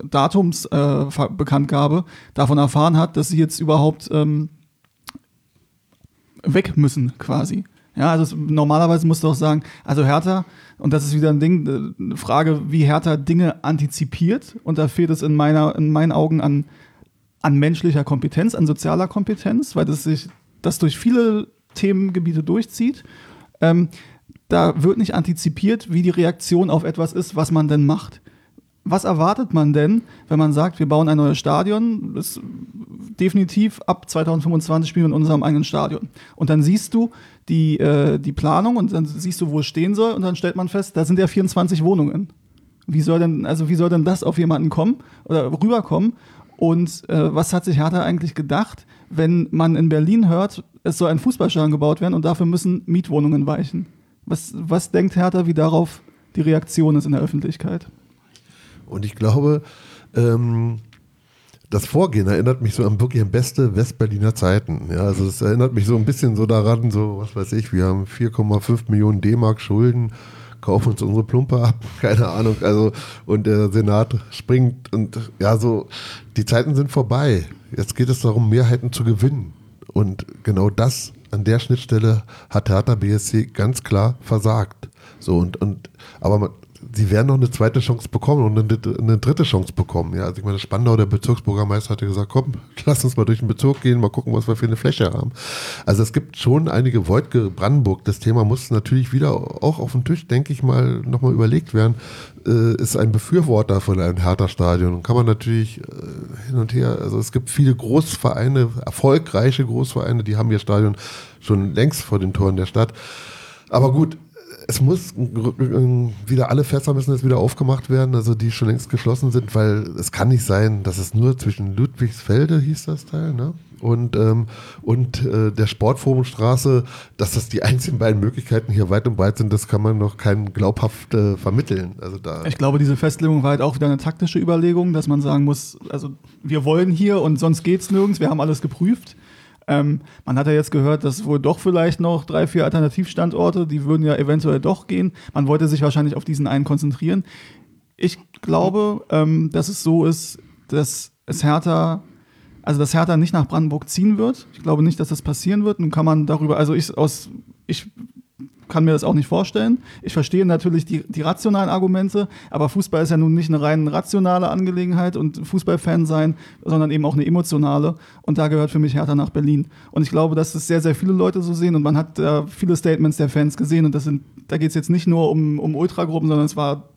Datumsbekanntgabe äh, davon erfahren hat, dass sie jetzt überhaupt ähm, weg müssen, quasi. Ja, also normalerweise musst du auch sagen, also Hertha, und das ist wieder ein Ding, äh, eine Frage, wie Hertha Dinge antizipiert. Und da fehlt es in, meiner, in meinen Augen an an menschlicher Kompetenz, an sozialer Kompetenz, weil das sich das durch viele Themengebiete durchzieht. Ähm, da wird nicht antizipiert, wie die Reaktion auf etwas ist, was man denn macht. Was erwartet man denn, wenn man sagt, wir bauen ein neues Stadion? Das definitiv ab 2025 spielen wir in unserem eigenen Stadion. Und dann siehst du die, äh, die Planung und dann siehst du, wo es stehen soll und dann stellt man fest, da sind ja 24 Wohnungen. Wie soll denn, also wie soll denn das auf jemanden kommen oder rüberkommen? Und äh, was hat sich Hertha eigentlich gedacht, wenn man in Berlin hört, es soll ein Fußballstadion gebaut werden und dafür müssen Mietwohnungen weichen? Was, was denkt Hertha, wie darauf die Reaktion ist in der Öffentlichkeit? Und ich glaube, ähm, das Vorgehen erinnert mich so an wirklich an beste Westberliner Zeiten. Ja, also es erinnert mich so ein bisschen so daran, so was weiß ich, wir haben 4,5 Millionen D-Mark Schulden kaufen uns unsere Plumpe ab, [LAUGHS] keine Ahnung. Also, und der Senat springt und ja, so, die Zeiten sind vorbei. Jetzt geht es darum, Mehrheiten zu gewinnen. Und genau das an der Schnittstelle hat Hertha BSC ganz klar versagt. So und, und aber man, sie werden noch eine zweite Chance bekommen und eine, eine, dritte Chance bekommen. Ja, also ich meine, Spandau, der Bezirksbürgermeister, hatte gesagt, komm, [LAUGHS] lass uns mal durch den Bezirk gehen, mal gucken, was wir für eine Fläche haben. Also es gibt schon einige Wojtke Brandenburg. Das Thema muss natürlich wieder auch auf dem Tisch, denke ich mal, nochmal überlegt werden. Äh, ist ein Befürworter von einem Hertha-Stadion. Kann man natürlich äh, hin und her, also es gibt viele Großvereine, erfolgreiche Großvereine, die haben ihr Stadion schon längst vor den Toren der Stadt. Aber gut, es muss wieder alle Fässer müssen jetzt wieder aufgemacht werden, also die schon längst geschlossen sind, weil es kann nicht sein, dass es nur zwischen Ludwigsfelde hieß das Teil, ne? Und, ähm, und äh, der Sportforumstraße, dass das die [LAUGHS] einzigen beiden Möglichkeiten hier weit und breit sind, das kann man noch kein glaubhaft äh, vermitteln. Also da ich glaube, diese Festlegung war halt auch wieder eine taktische Überlegung, dass man sagen muss, also wir wollen hier und sonst geht es nirgends, wir haben alles geprüft. Ähm, man hat ja jetzt gehört, dass wohl doch vielleicht noch drei, vier Alternativstandorte, die würden ja eventuell doch gehen. Man wollte sich wahrscheinlich auf diesen einen konzentrieren. Ich glaube, ähm, dass es so ist, dass es Hertha, also dass Hertha nicht nach Brandenburg ziehen wird. Ich glaube nicht, dass das passieren wird. Nun kann man darüber, also ich aus, ich kann mir das auch nicht vorstellen. Ich verstehe natürlich die, die rationalen Argumente, aber Fußball ist ja nun nicht eine rein rationale Angelegenheit und Fußballfan sein, sondern eben auch eine emotionale. Und da gehört für mich Hertha nach Berlin. Und ich glaube, dass das sehr, sehr viele Leute so sehen und man hat äh, viele Statements der Fans gesehen und das sind, da geht es jetzt nicht nur um, um Ultragruppen, sondern es war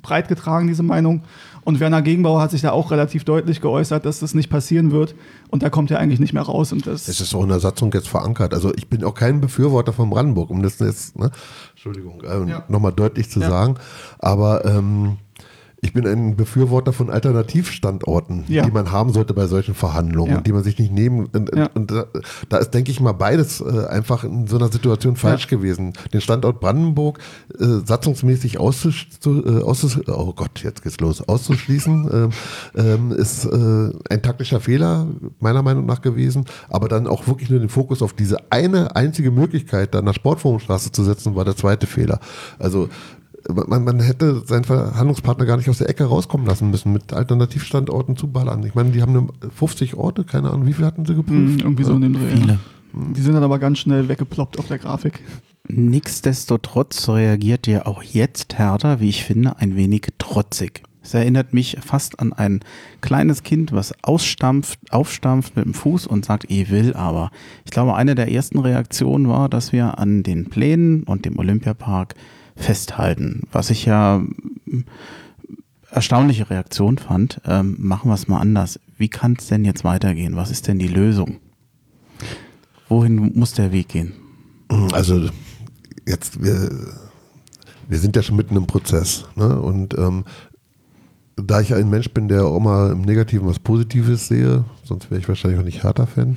breit getragen, diese Meinung. Und Werner Gegenbauer hat sich da auch relativ deutlich geäußert, dass das nicht passieren wird. Und da kommt er eigentlich nicht mehr raus. Und das es ist auch in der Satzung jetzt verankert. Also ich bin auch kein Befürworter von Brandenburg, um das jetzt, ne, Entschuldigung, äh, ja. nochmal deutlich zu ja. sagen. Aber ähm, ich bin ein Befürworter von Alternativstandorten, ja. die man haben sollte bei solchen Verhandlungen, ja. die man sich nicht nehmen. Und, ja. und da, da, ist, denke ich mal, beides äh, einfach in so einer Situation falsch gewesen. Den Standort Brandenburg äh, satzungsmäßig auszusch äh, auszusch oh Gott, jetzt geht's los, auszuschließen, ähm, ähm ist äh, ein taktischer Fehler meiner Meinung nach gewesen. Aber dann auch wirklich nur den Fokus auf diese eine einzige Möglichkeit, da nach Sportforumstraße zu setzen, war der zweite Fehler. Also man, man hätte seinen Verhandlungspartner gar nicht aus der Ecke rauskommen lassen müssen, mit Alternativstandorten zu ballern. Ich meine, die haben 50 Orte, keine Ahnung, wie viele hatten sie geprüft? Mm, irgendwie so in dem Dreh. Viele. Die sind dann aber ganz schnell weggeploppt auf der Grafik. Nichtsdestotrotz reagiert ja auch jetzt Hertha, wie ich finde, ein wenig trotzig. Es erinnert mich fast an ein kleines Kind, was ausstampft, aufstampft mit dem Fuß und sagt, ich will aber. Ich glaube, eine der ersten Reaktionen war, dass wir an den Plänen und dem Olympiapark festhalten. Was ich ja erstaunliche Reaktion fand. Ähm, machen wir es mal anders. Wie kann es denn jetzt weitergehen? Was ist denn die Lösung? Wohin muss der Weg gehen? Also jetzt, wir, wir sind ja schon mitten im Prozess. Ne? Und ähm, da ich ein Mensch bin, der auch mal im Negativen was Positives sehe, sonst wäre ich wahrscheinlich auch nicht Hertha-Fan,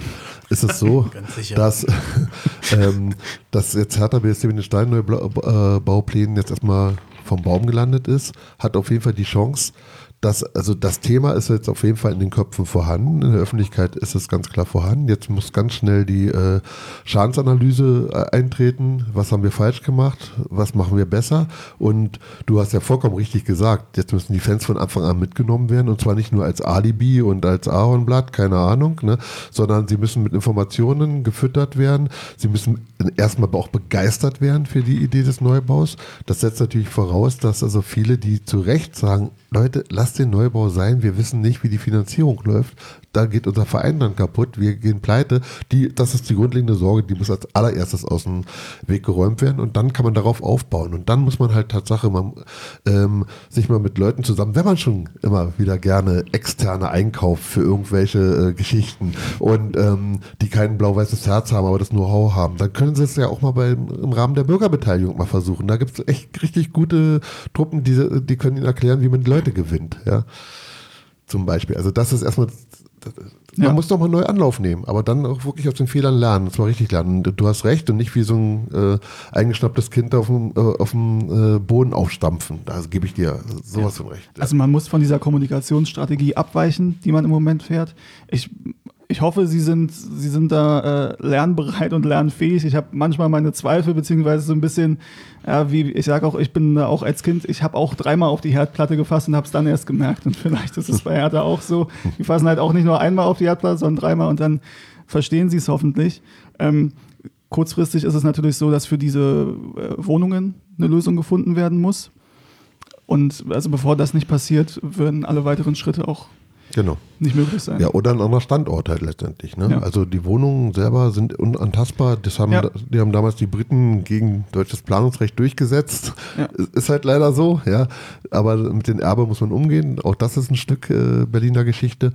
ist es so, [LAUGHS] dass, [LAUGHS] ähm, dass jetzt Hertha BSC mit den Steinneubau-Bauplänen jetzt erstmal vom Baum gelandet ist, hat auf jeden Fall die Chance, das, also das Thema ist jetzt auf jeden Fall in den Köpfen vorhanden. In der Öffentlichkeit ist es ganz klar vorhanden. Jetzt muss ganz schnell die äh, Schadensanalyse äh, eintreten. Was haben wir falsch gemacht? Was machen wir besser? Und du hast ja vollkommen richtig gesagt, jetzt müssen die Fans von Anfang an mitgenommen werden und zwar nicht nur als Alibi und als Ahornblatt, keine Ahnung, ne, sondern sie müssen mit Informationen gefüttert werden. Sie müssen erstmal auch begeistert werden für die Idee des Neubaus. Das setzt natürlich voraus, dass also viele, die zu Recht sagen, Leute, lasst den Neubau sein, wir wissen nicht, wie die Finanzierung läuft, da geht unser Verein dann kaputt, wir gehen pleite. Die, das ist die grundlegende Sorge, die muss als allererstes aus dem Weg geräumt werden und dann kann man darauf aufbauen. Und dann muss man halt Tatsache man, ähm, sich mal mit Leuten zusammen, wenn man schon immer wieder gerne externe einkauft für irgendwelche äh, Geschichten und ähm, die kein blau-weißes Herz haben, aber das Know-how haben, dann können sie es ja auch mal bei, im Rahmen der Bürgerbeteiligung mal versuchen. Da gibt es echt richtig gute Truppen, die, die können ihnen erklären, wie man die Leute gewinnt. Ja zum Beispiel. Also das ist erstmal man ja. muss doch mal neu Anlauf nehmen, aber dann auch wirklich aus den Fehlern lernen, und zwar richtig lernen. Du hast recht und nicht wie so ein äh, eingeschnapptes Kind auf dem, äh, auf dem äh, Boden aufstampfen. Da gebe ich dir sowas ja. von recht. Also man muss von dieser Kommunikationsstrategie abweichen, die man im Moment fährt. Ich ich hoffe, Sie sind, Sie sind da äh, lernbereit und lernfähig. Ich habe manchmal meine Zweifel, beziehungsweise so ein bisschen, ja, wie ich sage auch, ich bin äh, auch als Kind, ich habe auch dreimal auf die Herdplatte gefasst und habe es dann erst gemerkt. Und vielleicht ist es bei Hertha auch so. Die fassen halt auch nicht nur einmal auf die Herdplatte, sondern dreimal und dann verstehen Sie es hoffentlich. Ähm, kurzfristig ist es natürlich so, dass für diese äh, Wohnungen eine Lösung gefunden werden muss. Und also bevor das nicht passiert, würden alle weiteren Schritte auch genau. nicht möglich sein. Ja, oder ein anderer Standort halt letztendlich. Ne? Ja. Also die Wohnungen selber sind unantastbar. Das haben, ja. Die haben damals die Briten gegen deutsches Planungsrecht durchgesetzt. Ja. [LAUGHS] Ist halt leider so, ja. Aber mit den Erbe muss man umgehen. Auch das ist ein Stück äh, Berliner Geschichte.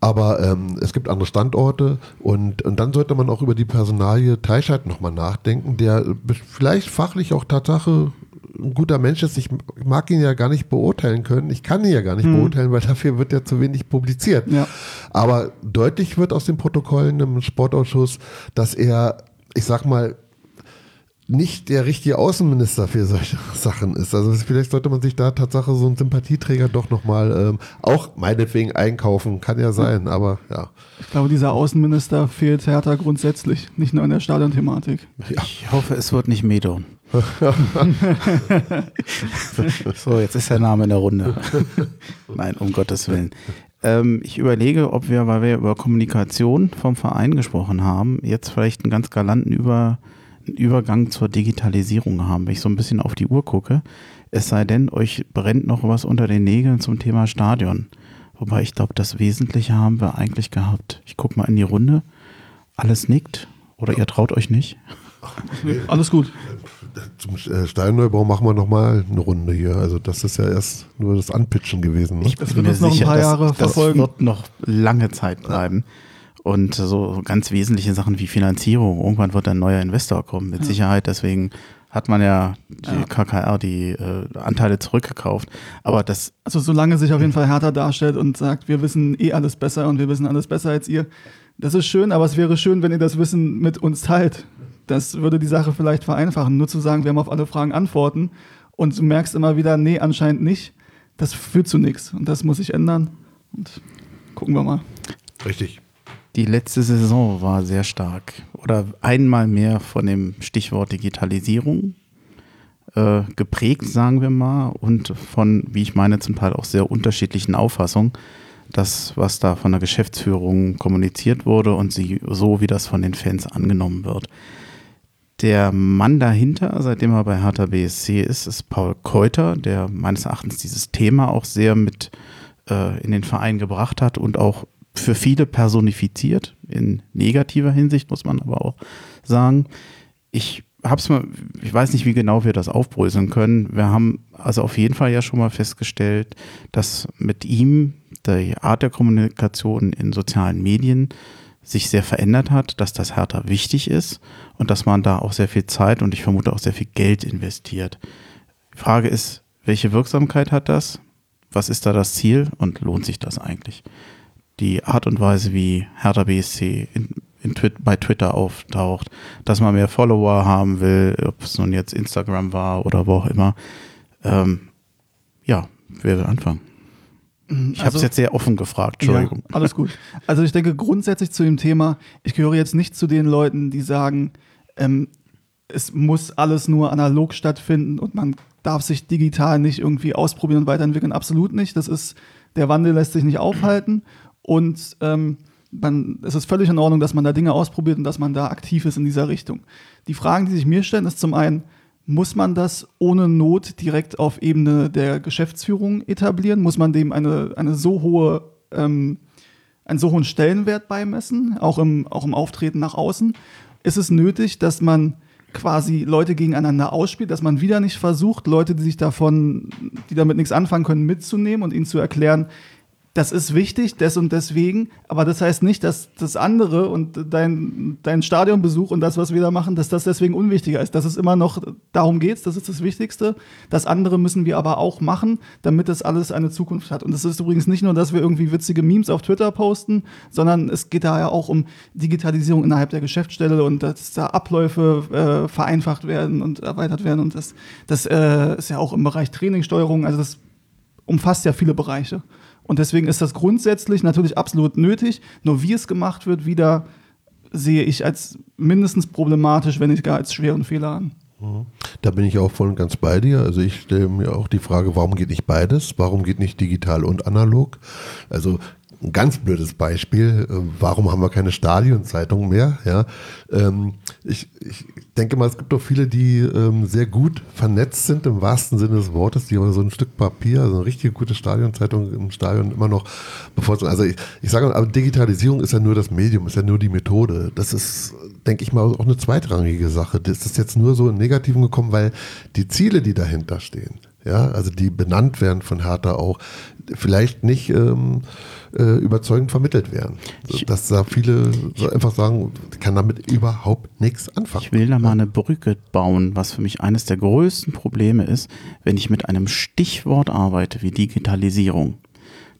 Aber ähm, es gibt andere Standorte und, und dann sollte man auch über die Personalie Teichheit nochmal nachdenken, der vielleicht fachlich auch Tatsache ein guter Mensch ist. Ich mag ihn ja gar nicht beurteilen können. Ich kann ihn ja gar nicht hm. beurteilen, weil dafür wird ja zu wenig publiziert. Ja. Aber deutlich wird aus den Protokollen im Sportausschuss, dass er, ich sag mal, nicht der richtige Außenminister für solche [LAUGHS] Sachen ist. Also vielleicht sollte man sich da Tatsache so einen Sympathieträger doch nochmal ähm, auch meinetwegen einkaufen, kann ja sein, aber ja. Ich glaube, dieser Außenminister fehlt Hertha grundsätzlich, nicht nur in der Stadionthematik. Ja. Ich hoffe, es wird nicht Medon. [LAUGHS] so, jetzt ist der Name in der Runde. Nein, um Gottes Willen. Ähm, ich überlege, ob wir, weil wir über Kommunikation vom Verein gesprochen haben, jetzt vielleicht einen ganz galanten Über, Übergang zur Digitalisierung haben, wenn ich so ein bisschen auf die Uhr gucke. Es sei denn, euch brennt noch was unter den Nägeln zum Thema Stadion. Wobei ich glaube, das Wesentliche haben wir eigentlich gehabt. Ich gucke mal in die Runde. Alles nickt. Oder ihr traut euch nicht? [LAUGHS] Alles gut. Zum äh, Steinneubau machen wir nochmal eine Runde hier. Also das ist ja erst nur das Anpitchen gewesen. Ne? Ich bin mir sicher, noch ein paar Jahre das, verfolgen. das wird noch lange Zeit bleiben. Und so ganz wesentliche Sachen wie Finanzierung. Irgendwann wird ein neuer Investor kommen, mit ja. Sicherheit. Deswegen hat man ja die ja. KKR die äh, Anteile zurückgekauft. Aber das. Also solange sich auf jeden Fall härter darstellt und sagt, wir wissen eh alles besser und wir wissen alles besser als ihr, das ist schön, aber es wäre schön, wenn ihr das Wissen mit uns teilt. Das würde die Sache vielleicht vereinfachen. Nur zu sagen, wir haben auf alle Fragen Antworten und du merkst immer wieder, nee, anscheinend nicht, das führt zu nichts. Und das muss sich ändern. Und gucken wir mal. Richtig. Die letzte Saison war sehr stark oder einmal mehr von dem Stichwort Digitalisierung äh, geprägt, sagen wir mal, und von, wie ich meine, zum Teil auch sehr unterschiedlichen Auffassungen. Das, was da von der Geschäftsführung kommuniziert wurde und sie, so wie das von den Fans angenommen wird. Der Mann dahinter, seitdem er bei Hertha BSC ist, ist Paul Keuter, der meines Erachtens dieses Thema auch sehr mit äh, in den Verein gebracht hat und auch für viele personifiziert, in negativer Hinsicht, muss man aber auch sagen. Ich hab's mal, ich weiß nicht, wie genau wir das aufbröseln können. Wir haben also auf jeden Fall ja schon mal festgestellt, dass mit ihm die Art der Kommunikation in sozialen Medien sich sehr verändert hat, dass das härter wichtig ist und dass man da auch sehr viel Zeit und ich vermute auch sehr viel Geld investiert. Die Frage ist, welche Wirksamkeit hat das? Was ist da das Ziel und lohnt sich das eigentlich? Die Art und Weise, wie Hertha BSC in, in Twi bei Twitter auftaucht, dass man mehr Follower haben will, ob es nun jetzt Instagram war oder wo auch immer. Ähm, ja, wer will anfangen? Mhm, ich also, habe es jetzt sehr offen gefragt, Entschuldigung. Ja, alles gut. Also ich denke grundsätzlich zu dem Thema, ich gehöre jetzt nicht zu den Leuten, die sagen, ähm, es muss alles nur analog stattfinden und man darf sich digital nicht irgendwie ausprobieren und weiterentwickeln. Absolut nicht. Das ist, der Wandel lässt sich nicht aufhalten und ähm, man, es ist völlig in Ordnung, dass man da Dinge ausprobiert und dass man da aktiv ist in dieser Richtung. Die Fragen, die sich mir stellen, ist zum einen, muss man das ohne Not direkt auf Ebene der Geschäftsführung etablieren? Muss man dem eine, eine so hohe, ähm, einen so hohen Stellenwert beimessen, auch im, auch im Auftreten nach außen? Ist es nötig, dass man quasi Leute gegeneinander ausspielt, dass man wieder nicht versucht, Leute, die sich davon, die damit nichts anfangen können, mitzunehmen und ihnen zu erklären, das ist wichtig, des und deswegen, aber das heißt nicht, dass das andere und dein, dein Stadionbesuch und das, was wir da machen, dass das deswegen unwichtiger ist. Das ist immer noch, darum geht's, das ist das Wichtigste. Das andere müssen wir aber auch machen, damit das alles eine Zukunft hat. Und es ist übrigens nicht nur, dass wir irgendwie witzige Memes auf Twitter posten, sondern es geht da ja auch um Digitalisierung innerhalb der Geschäftsstelle und dass da Abläufe äh, vereinfacht werden und erweitert werden. Und das, das äh, ist ja auch im Bereich Trainingssteuerung, also das umfasst ja viele Bereiche. Und deswegen ist das grundsätzlich natürlich absolut nötig. Nur wie es gemacht wird, wieder sehe ich als mindestens problematisch, wenn nicht gar als schweren Fehler an. Mhm. Da bin ich auch voll und ganz bei dir. Also ich stelle mir auch die Frage, warum geht nicht beides? Warum geht nicht digital und analog? Also ein ganz blödes Beispiel, äh, warum haben wir keine Stadionzeitung mehr? Ja, ähm, ich, ich denke mal, es gibt doch viele, die ähm, sehr gut vernetzt sind im wahrsten Sinne des Wortes, die aber so ein Stück Papier, also eine richtige gute Stadionzeitung im Stadion immer noch bevorzugen. Also ich, ich sage, aber Digitalisierung ist ja nur das Medium, ist ja nur die Methode. Das ist, denke ich mal, auch eine zweitrangige Sache. Das ist jetzt nur so im Negativen gekommen, weil die Ziele, die dahinter stehen, ja, also die benannt werden von Hertha auch, vielleicht nicht ähm, äh, überzeugend vermittelt werden. Dass da viele so einfach sagen, ich kann damit überhaupt nichts anfangen. Ich will da mal eine Brücke bauen, was für mich eines der größten Probleme ist, wenn ich mit einem Stichwort arbeite wie Digitalisierung.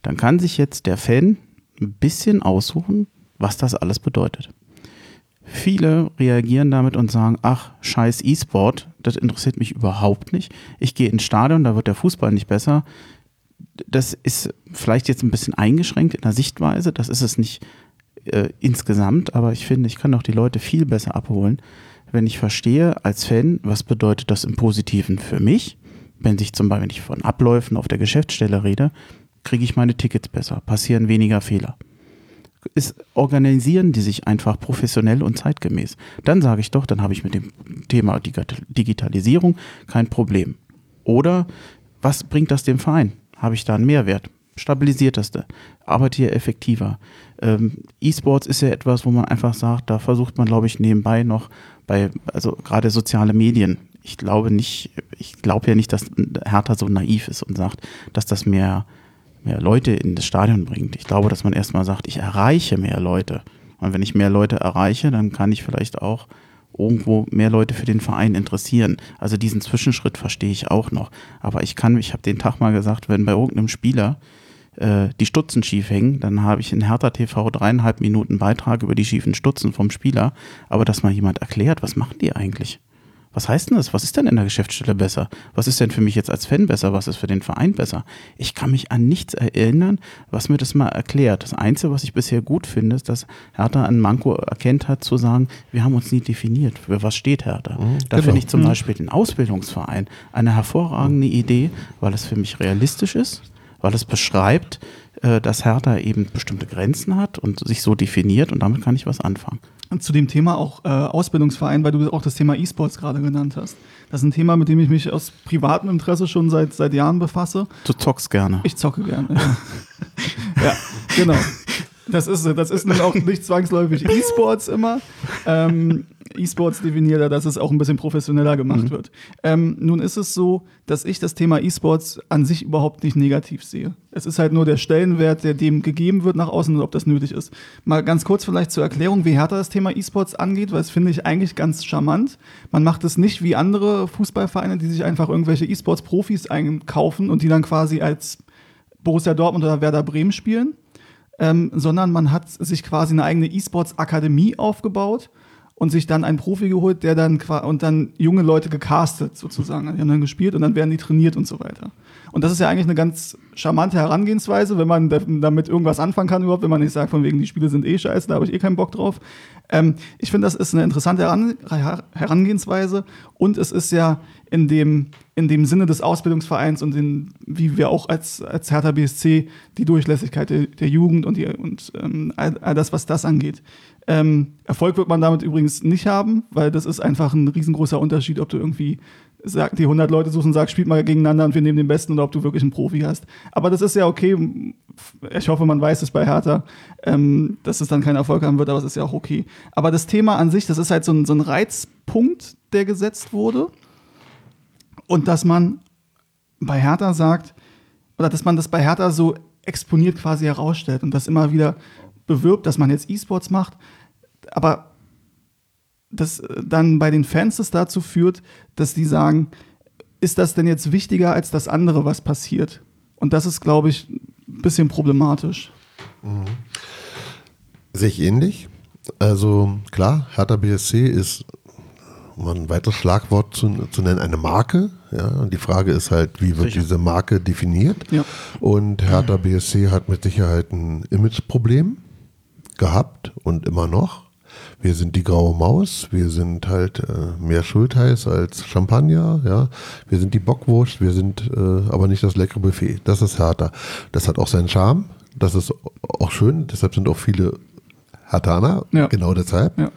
Dann kann sich jetzt der Fan ein bisschen aussuchen, was das alles bedeutet. Viele reagieren damit und sagen, ach, scheiß E-Sport, das interessiert mich überhaupt nicht. Ich gehe ins Stadion, da wird der Fußball nicht besser. Das ist vielleicht jetzt ein bisschen eingeschränkt in der Sichtweise, das ist es nicht äh, insgesamt, aber ich finde, ich kann doch die Leute viel besser abholen, wenn ich verstehe als Fan, was bedeutet das im Positiven für mich. Wenn sich zum Beispiel, wenn ich von Abläufen auf der Geschäftsstelle rede, kriege ich meine Tickets besser, passieren weniger Fehler. Ist, organisieren die sich einfach professionell und zeitgemäß. Dann sage ich doch, dann habe ich mit dem Thema Digitalisierung kein Problem. Oder was bringt das dem Verein? Habe ich da einen Mehrwert? Stabilisiert das, arbeitet hier effektiver. Ähm, E-Sports ist ja etwas, wo man einfach sagt, da versucht man, glaube ich, nebenbei noch bei, also gerade soziale Medien. Ich glaube nicht, ich glaube ja nicht, dass Hertha so naiv ist und sagt, dass das mehr mehr Leute in das Stadion bringt. Ich glaube, dass man erstmal sagt, ich erreiche mehr Leute. Und wenn ich mehr Leute erreiche, dann kann ich vielleicht auch irgendwo mehr Leute für den Verein interessieren. Also diesen Zwischenschritt verstehe ich auch noch. Aber ich kann, ich habe den Tag mal gesagt, wenn bei irgendeinem Spieler äh, die Stutzen schief hängen, dann habe ich in Hertha TV dreieinhalb Minuten Beitrag über die schiefen Stutzen vom Spieler. Aber dass mal jemand erklärt, was machen die eigentlich? Was heißt denn das? Was ist denn in der Geschäftsstelle besser? Was ist denn für mich jetzt als Fan besser? Was ist für den Verein besser? Ich kann mich an nichts erinnern, was mir das mal erklärt. Das Einzige, was ich bisher gut finde, ist, dass Hertha ein Manko erkennt hat, zu sagen, wir haben uns nie definiert. Für was steht Hertha? Mhm, da genau. finde ich zum mhm. Beispiel den Ausbildungsverein eine hervorragende Idee, weil es für mich realistisch ist, weil es beschreibt, äh, dass Hertha eben bestimmte Grenzen hat und sich so definiert und damit kann ich was anfangen zu dem Thema auch äh, Ausbildungsverein, weil du auch das Thema E-Sports gerade genannt hast. Das ist ein Thema, mit dem ich mich aus privatem Interesse schon seit, seit Jahren befasse. Du zockst gerne. Ich zocke gerne, ja. [LAUGHS] ja, genau. Das ist, das ist nun auch nicht zwangsläufig E-Sports immer. Ähm, E-Sports definiert er, dass es auch ein bisschen professioneller gemacht mhm. wird. Ähm, nun ist es so, dass ich das Thema E-Sports an sich überhaupt nicht negativ sehe. Es ist halt nur der Stellenwert, der dem gegeben wird nach außen und ob das nötig ist. Mal ganz kurz vielleicht zur Erklärung, wie härter das Thema E-Sports angeht, weil das finde ich eigentlich ganz charmant. Man macht es nicht wie andere Fußballvereine, die sich einfach irgendwelche E-Sports-Profis einkaufen und die dann quasi als Borussia Dortmund oder Werder Bremen spielen. Ähm, sondern man hat sich quasi eine eigene E-Sports-Akademie aufgebaut und sich dann einen Profi geholt, der dann und dann junge Leute gecastet sozusagen. Die haben dann gespielt und dann werden die trainiert und so weiter. Und das ist ja eigentlich eine ganz charmante Herangehensweise, wenn man damit irgendwas anfangen kann überhaupt, wenn man nicht sagt, von wegen die Spiele sind eh scheiße, da habe ich eh keinen Bock drauf. Ähm, ich finde, das ist eine interessante Herangehensweise und es ist ja in dem, in dem Sinne des Ausbildungsvereins und in, wie wir auch als, als Hertha BSC die Durchlässigkeit der, der Jugend und, die, und ähm, all, all das, was das angeht, ähm, Erfolg wird man damit übrigens nicht haben, weil das ist einfach ein riesengroßer Unterschied, ob du irgendwie sag, die 100 Leute suchst und sagst, spielt mal gegeneinander und wir nehmen den Besten oder ob du wirklich einen Profi hast. Aber das ist ja okay. Ich hoffe, man weiß es bei Hertha, ähm, dass es dann keinen Erfolg haben wird, aber es ist ja auch okay. Aber das Thema an sich, das ist halt so ein, so ein Reizpunkt, der gesetzt wurde. Und dass man bei Hertha sagt, oder dass man das bei Hertha so exponiert quasi herausstellt und das immer wieder bewirbt, dass man jetzt E-Sports macht aber das äh, dann bei den Fans das dazu führt, dass die sagen, ist das denn jetzt wichtiger als das andere, was passiert? Und das ist, glaube ich, ein bisschen problematisch. Mhm. Sehe ich ähnlich. Also klar, Hertha BSC ist, um ein weiteres Schlagwort zu, zu nennen, eine Marke. Ja, und die Frage ist halt, wie wird Sicher. diese Marke definiert? Ja. Und Hertha BSC hat mit Sicherheit ein Imageproblem gehabt und immer noch wir sind die graue Maus, wir sind halt äh, mehr Schultheiß als Champagner, ja. Wir sind die Bockwurst, wir sind äh, aber nicht das leckere Buffet. Das ist härter. Das hat auch seinen Charme, das ist auch schön, deshalb sind auch viele Hartaner, ja. genau deshalb. Ja.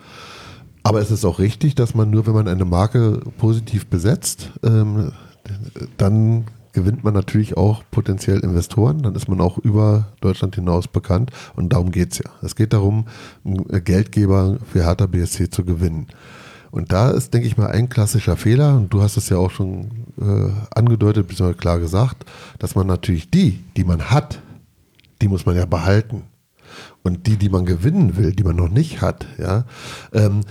Aber es ist auch richtig, dass man nur, wenn man eine Marke positiv besetzt, ähm, dann gewinnt man natürlich auch potenziell Investoren, dann ist man auch über Deutschland hinaus bekannt und darum geht es ja. Es geht darum, Geldgeber für Hertha BSC zu gewinnen. Und da ist, denke ich mal, ein klassischer Fehler, und du hast es ja auch schon äh, angedeutet, bzw. klar gesagt, dass man natürlich die, die man hat, die muss man ja behalten. Und die, die man gewinnen will, die man noch nicht hat, ja, ähm,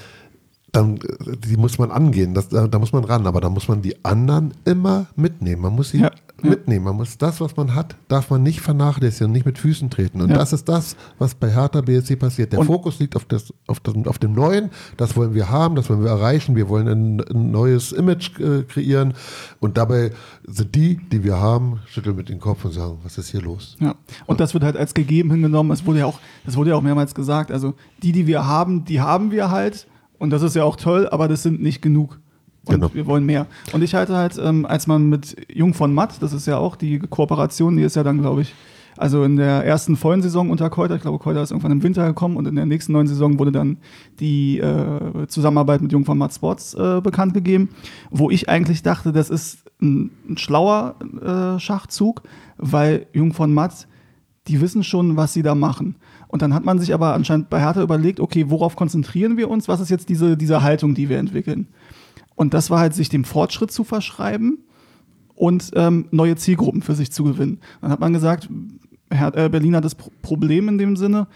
dann die muss man angehen, das, da, da, muss man ran, aber da muss man die anderen immer mitnehmen. Man muss sie ja, mitnehmen. Man muss das, was man hat, darf man nicht vernachlässigen, nicht mit Füßen treten. Und ja. das ist das, was bei Hertha BSC passiert. Der und Fokus liegt auf, das, auf, das, auf dem Neuen, das wollen wir haben, das wollen wir erreichen, wir wollen ein, ein neues Image äh, kreieren und dabei sind die, die wir haben, schütteln mit dem Kopf und sagen, was ist hier los? Ja. Und das wird halt als gegeben hingenommen. Es wurde ja auch, das wurde ja auch mehrmals gesagt. Also die, die wir haben, die haben wir halt und das ist ja auch toll, aber das sind nicht genug. Und genau. wir wollen mehr. Und ich halte halt, ähm, als man mit Jung von Matt, das ist ja auch die Kooperation, die ist ja dann, glaube ich, also in der ersten vollen Saison unter Keuter, ich glaube, Keuter ist irgendwann im Winter gekommen und in der nächsten neuen Saison wurde dann die äh, Zusammenarbeit mit Jung von Matt Sports äh, bekannt gegeben, wo ich eigentlich dachte, das ist ein, ein schlauer äh, Schachzug, weil Jung von Matt, die wissen schon, was sie da machen. Und dann hat man sich aber anscheinend bei Hertha überlegt, okay, worauf konzentrieren wir uns? Was ist jetzt diese, diese Haltung, die wir entwickeln? Und das war halt, sich dem Fortschritt zu verschreiben und ähm, neue Zielgruppen für sich zu gewinnen. Dann hat man gesagt, Her äh, Berlin hat das Pro Problem in dem Sinne,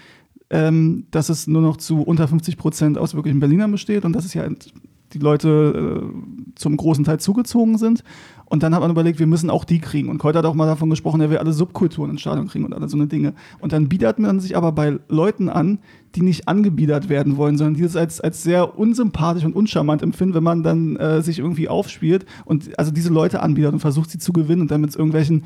ähm, dass es nur noch zu unter 50 Prozent aus wirklichen Berlinern besteht und dass es ja die Leute äh, zum großen Teil zugezogen sind. Und dann hat man überlegt, wir müssen auch die kriegen. Und Keuter hat auch mal davon gesprochen, er will alle Subkulturen ins Stadion kriegen und alle so eine Dinge. Und dann bietet man sich aber bei Leuten an, die nicht angebiedert werden wollen, sondern die das als, als sehr unsympathisch und uncharmant empfinden, wenn man dann äh, sich irgendwie aufspielt und also diese Leute anbietet und versucht sie zu gewinnen und dann mit irgendwelchen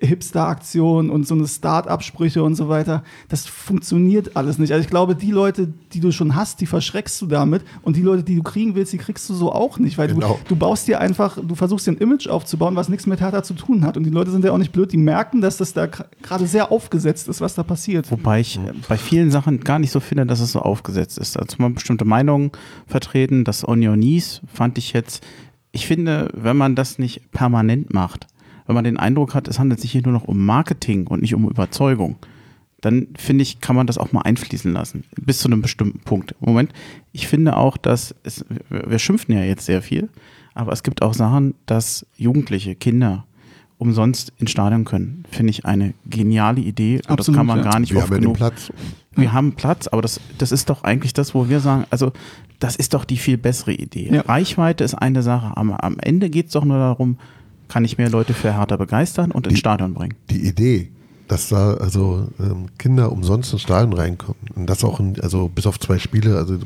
Hipster-Aktionen und so eine Start-up-Sprüche und so weiter. Das funktioniert alles nicht. Also ich glaube, die Leute, die du schon hast, die verschreckst du damit und die Leute, die du kriegen willst, die kriegst du so auch nicht, weil genau. du, du baust dir einfach, du versuchst dir ein Image aufzubauen, was nichts mit Hertha zu tun hat und die Leute sind ja auch nicht blöd, die merken, dass das da gerade sehr aufgesetzt ist, was da passiert. Wobei ich bei vielen Sachen gar nicht so finde, dass es so aufgesetzt ist. Also man bestimmte Meinungen vertreten, das Onionies fand ich jetzt, ich finde, wenn man das nicht permanent macht, wenn man den Eindruck hat, es handelt sich hier nur noch um Marketing und nicht um Überzeugung, dann finde ich, kann man das auch mal einfließen lassen. Bis zu einem bestimmten Punkt. Moment, ich finde auch, dass es, wir schimpfen ja jetzt sehr viel, aber es gibt auch Sachen, dass Jugendliche, Kinder umsonst ins Stadion können. Finde ich eine geniale Idee. Und Absolut, das kann man ja. gar nicht wir oft haben genug. Platz. Wir haben Platz, aber das, das ist doch eigentlich das, wo wir sagen, also das ist doch die viel bessere Idee. Ja. Reichweite ist eine Sache, aber am Ende geht es doch nur darum, kann ich mehr Leute für Hertha begeistern und ins die, Stadion bringen. Die Idee, dass da also ähm, Kinder umsonst ins Stadion reinkommen und das auch in, also bis auf zwei Spiele, also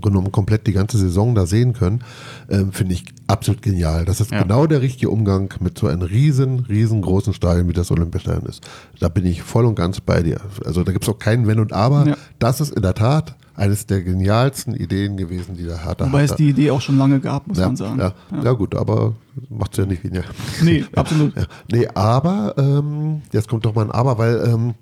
genommen komplett die ganze Saison da sehen können, ähm, finde ich absolut genial. Das ist ja. genau der richtige Umgang mit so einem riesen, riesengroßen Stadion, wie das Olympiastadion ist. Da bin ich voll und ganz bei dir. Also da gibt es auch kein Wenn und Aber. Ja. Das ist in der Tat eines der genialsten Ideen gewesen, die der Hertha Wobei es die Idee auch schon lange gab, muss ja, man sagen. Ja, ja. ja gut, aber macht es ja nicht weniger. Nee, absolut. [LAUGHS] Nee, aber, ähm, jetzt kommt doch mal ein Aber, weil ähm,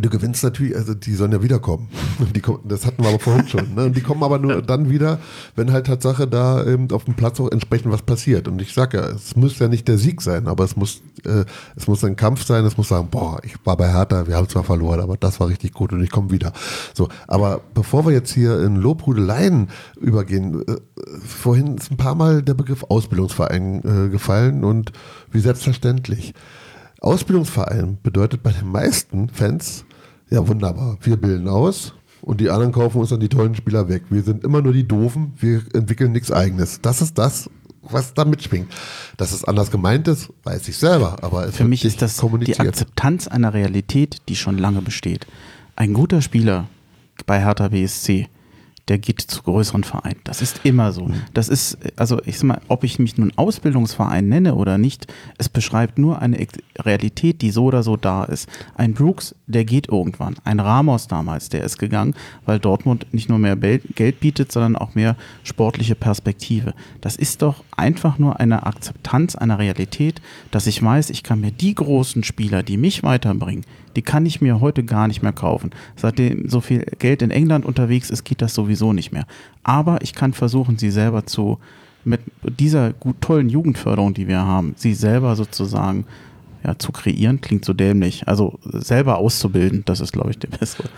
Du gewinnst natürlich, also die sollen ja wiederkommen. [LAUGHS] Die kommen, das hatten wir aber vorhin schon. Ne? Und die kommen aber nur dann wieder, wenn halt Tatsache da eben auf dem Platz auch entsprechend was passiert. Und ich sage ja, es muss ja nicht der Sieg sein, aber es muss, äh, es muss ein Kampf sein. Es muss sagen, boah, ich war bei Hertha, wir haben zwar verloren, aber das war richtig gut und ich komme wieder. So, aber bevor wir jetzt hier in Lobhudeleien übergehen, äh, vorhin ist ein paar Mal der Begriff Ausbildungsverein äh, gefallen und wie selbstverständlich. Ausbildungsverein bedeutet bei den meisten Fans, ja wunderbar, wir bilden aus und die anderen kaufen uns dann die tollen Spieler weg. Wir sind immer nur die Doofen, wir entwickeln nichts Eigenes. Das ist das, was da mitschwingt. Dass es anders gemeint ist, weiß ich selber, aber Für mich ist das die Akzeptanz einer Realität, die schon lange besteht. Ein guter Spieler bei Hertha BSC der geht zu größeren Vereinen. Das ist immer so. Mhm. Das ist, also ich sag mal, ob ich mich nun Ausbildungsverein nenne oder nicht, es beschreibt nur eine Realität, die so oder so da ist. Ein Brooks, der geht irgendwann. Ein Ramos damals, der ist gegangen, weil Dortmund nicht nur mehr Geld bietet, sondern auch mehr sportliche Perspektive. Das ist doch einfach nur eine Akzeptanz einer Realität, dass ich weiß, ich kann mir die großen Spieler, die mich weiterbringen, die kann ich mir heute gar nicht mehr kaufen. Seitdem so viel Geld in England unterwegs ist, geht das sowieso nicht mehr. Aber ich kann versuchen, sie selber zu, mit dieser gut, tollen Jugendförderung, die wir haben, sie selber sozusagen ja, zu kreieren, klingt so dämlich. Also selber auszubilden, das ist, glaube ich, der bessere.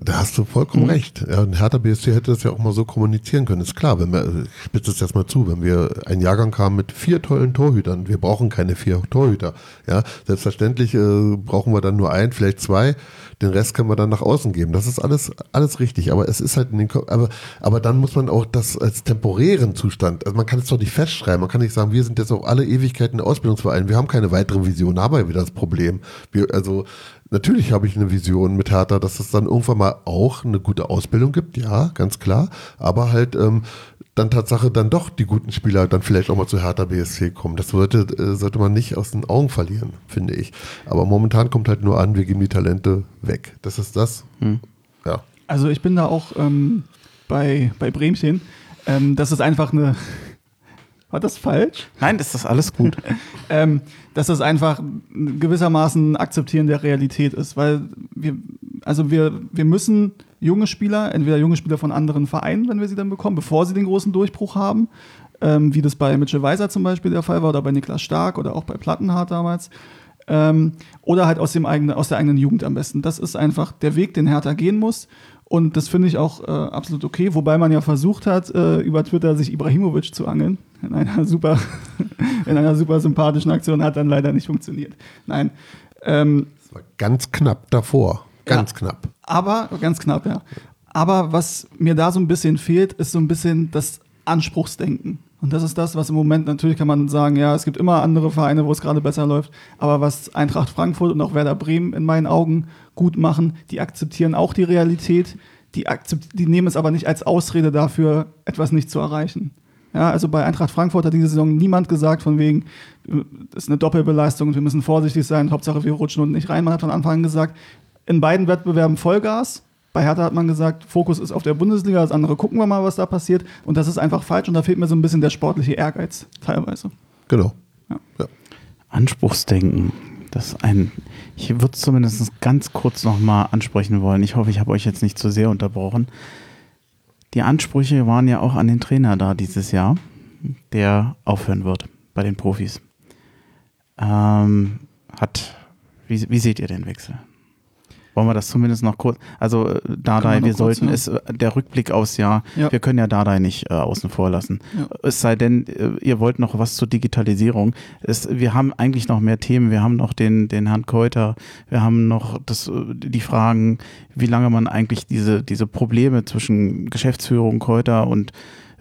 Da hast du vollkommen mhm. recht. Ja, und Hertha BSC hätte das ja auch mal so kommunizieren können. Ist klar, wenn wir, ich spitze es jetzt mal zu, wenn wir einen Jahrgang haben mit vier tollen Torhütern, wir brauchen keine vier Torhüter. Ja, selbstverständlich äh, brauchen wir dann nur einen, vielleicht zwei. Den Rest können wir dann nach außen geben. Das ist alles, alles richtig. Aber es ist halt in den, aber, aber dann muss man auch das als temporären Zustand, also man kann es doch nicht festschreiben. Man kann nicht sagen, wir sind jetzt auch alle Ewigkeiten Ausbildungsverein. Wir haben keine weitere Vision. Da haben wir wieder das Problem. Wir, also, Natürlich habe ich eine Vision mit Hertha, dass es dann irgendwann mal auch eine gute Ausbildung gibt, ja, ganz klar. Aber halt ähm, dann Tatsache dann doch die guten Spieler dann vielleicht auch mal zu Hertha BSC kommen. Das sollte, äh, sollte man nicht aus den Augen verlieren, finde ich. Aber momentan kommt halt nur an, wir geben die Talente weg. Das ist das. Hm. Ja. Also ich bin da auch ähm, bei, bei Bremchen. Ähm, das ist einfach eine war das falsch? Nein, das ist alles gut. [LAUGHS] ähm, dass das einfach gewissermaßen Akzeptieren der Realität ist, weil wir, also wir, wir müssen junge Spieler, entweder junge Spieler von anderen Vereinen, wenn wir sie dann bekommen, bevor sie den großen Durchbruch haben, ähm, wie das bei Mitchell Weiser zum Beispiel der Fall war oder bei Niklas Stark oder auch bei Plattenhardt damals. Ähm, oder halt aus, dem eigenen, aus der eigenen Jugend am besten. Das ist einfach der Weg, den Hertha gehen muss. Und das finde ich auch äh, absolut okay, wobei man ja versucht hat, äh, über Twitter sich Ibrahimovic zu angeln. In einer super, [LAUGHS] in einer super sympathischen Aktion hat dann leider nicht funktioniert. Nein. Ähm, das war ganz knapp davor. Ganz ja, knapp. Aber, ganz knapp, ja. Aber was mir da so ein bisschen fehlt, ist so ein bisschen das Anspruchsdenken. Und das ist das, was im Moment natürlich kann man sagen, ja, es gibt immer andere Vereine, wo es gerade besser läuft. Aber was Eintracht Frankfurt und auch Werder Bremen in meinen Augen gut machen, die akzeptieren auch die Realität. Die, die nehmen es aber nicht als Ausrede dafür, etwas nicht zu erreichen. Ja, also bei Eintracht Frankfurt hat diese Saison niemand gesagt, von wegen, das ist eine Doppelbelastung und wir müssen vorsichtig sein, Hauptsache wir rutschen unten nicht rein. Man hat von Anfang an gesagt, in beiden Wettbewerben Vollgas, bei Hertha hat man gesagt, Fokus ist auf der Bundesliga, das andere gucken wir mal, was da passiert. Und das ist einfach falsch und da fehlt mir so ein bisschen der sportliche Ehrgeiz teilweise. Genau. Ja. Ja. Anspruchsdenken. Das ist ein, ich würde es zumindest ganz kurz nochmal ansprechen wollen. Ich hoffe, ich habe euch jetzt nicht zu sehr unterbrochen. Die Ansprüche waren ja auch an den Trainer da dieses Jahr, der aufhören wird bei den Profis. Ähm, hat, wie, wie seht ihr den Wechsel? Wollen wir das zumindest noch kurz? Also äh, Dardai, wir sollten ja. es, äh, der Rückblick aufs Jahr, ja. wir können ja Dardai nicht äh, außen vor lassen. Ja. Es sei denn, äh, ihr wollt noch was zur Digitalisierung. Es, wir haben eigentlich noch mehr Themen. Wir haben noch den, den Herrn Keuter, wir haben noch das, die Fragen, wie lange man eigentlich diese, diese Probleme zwischen Geschäftsführung, Keuter und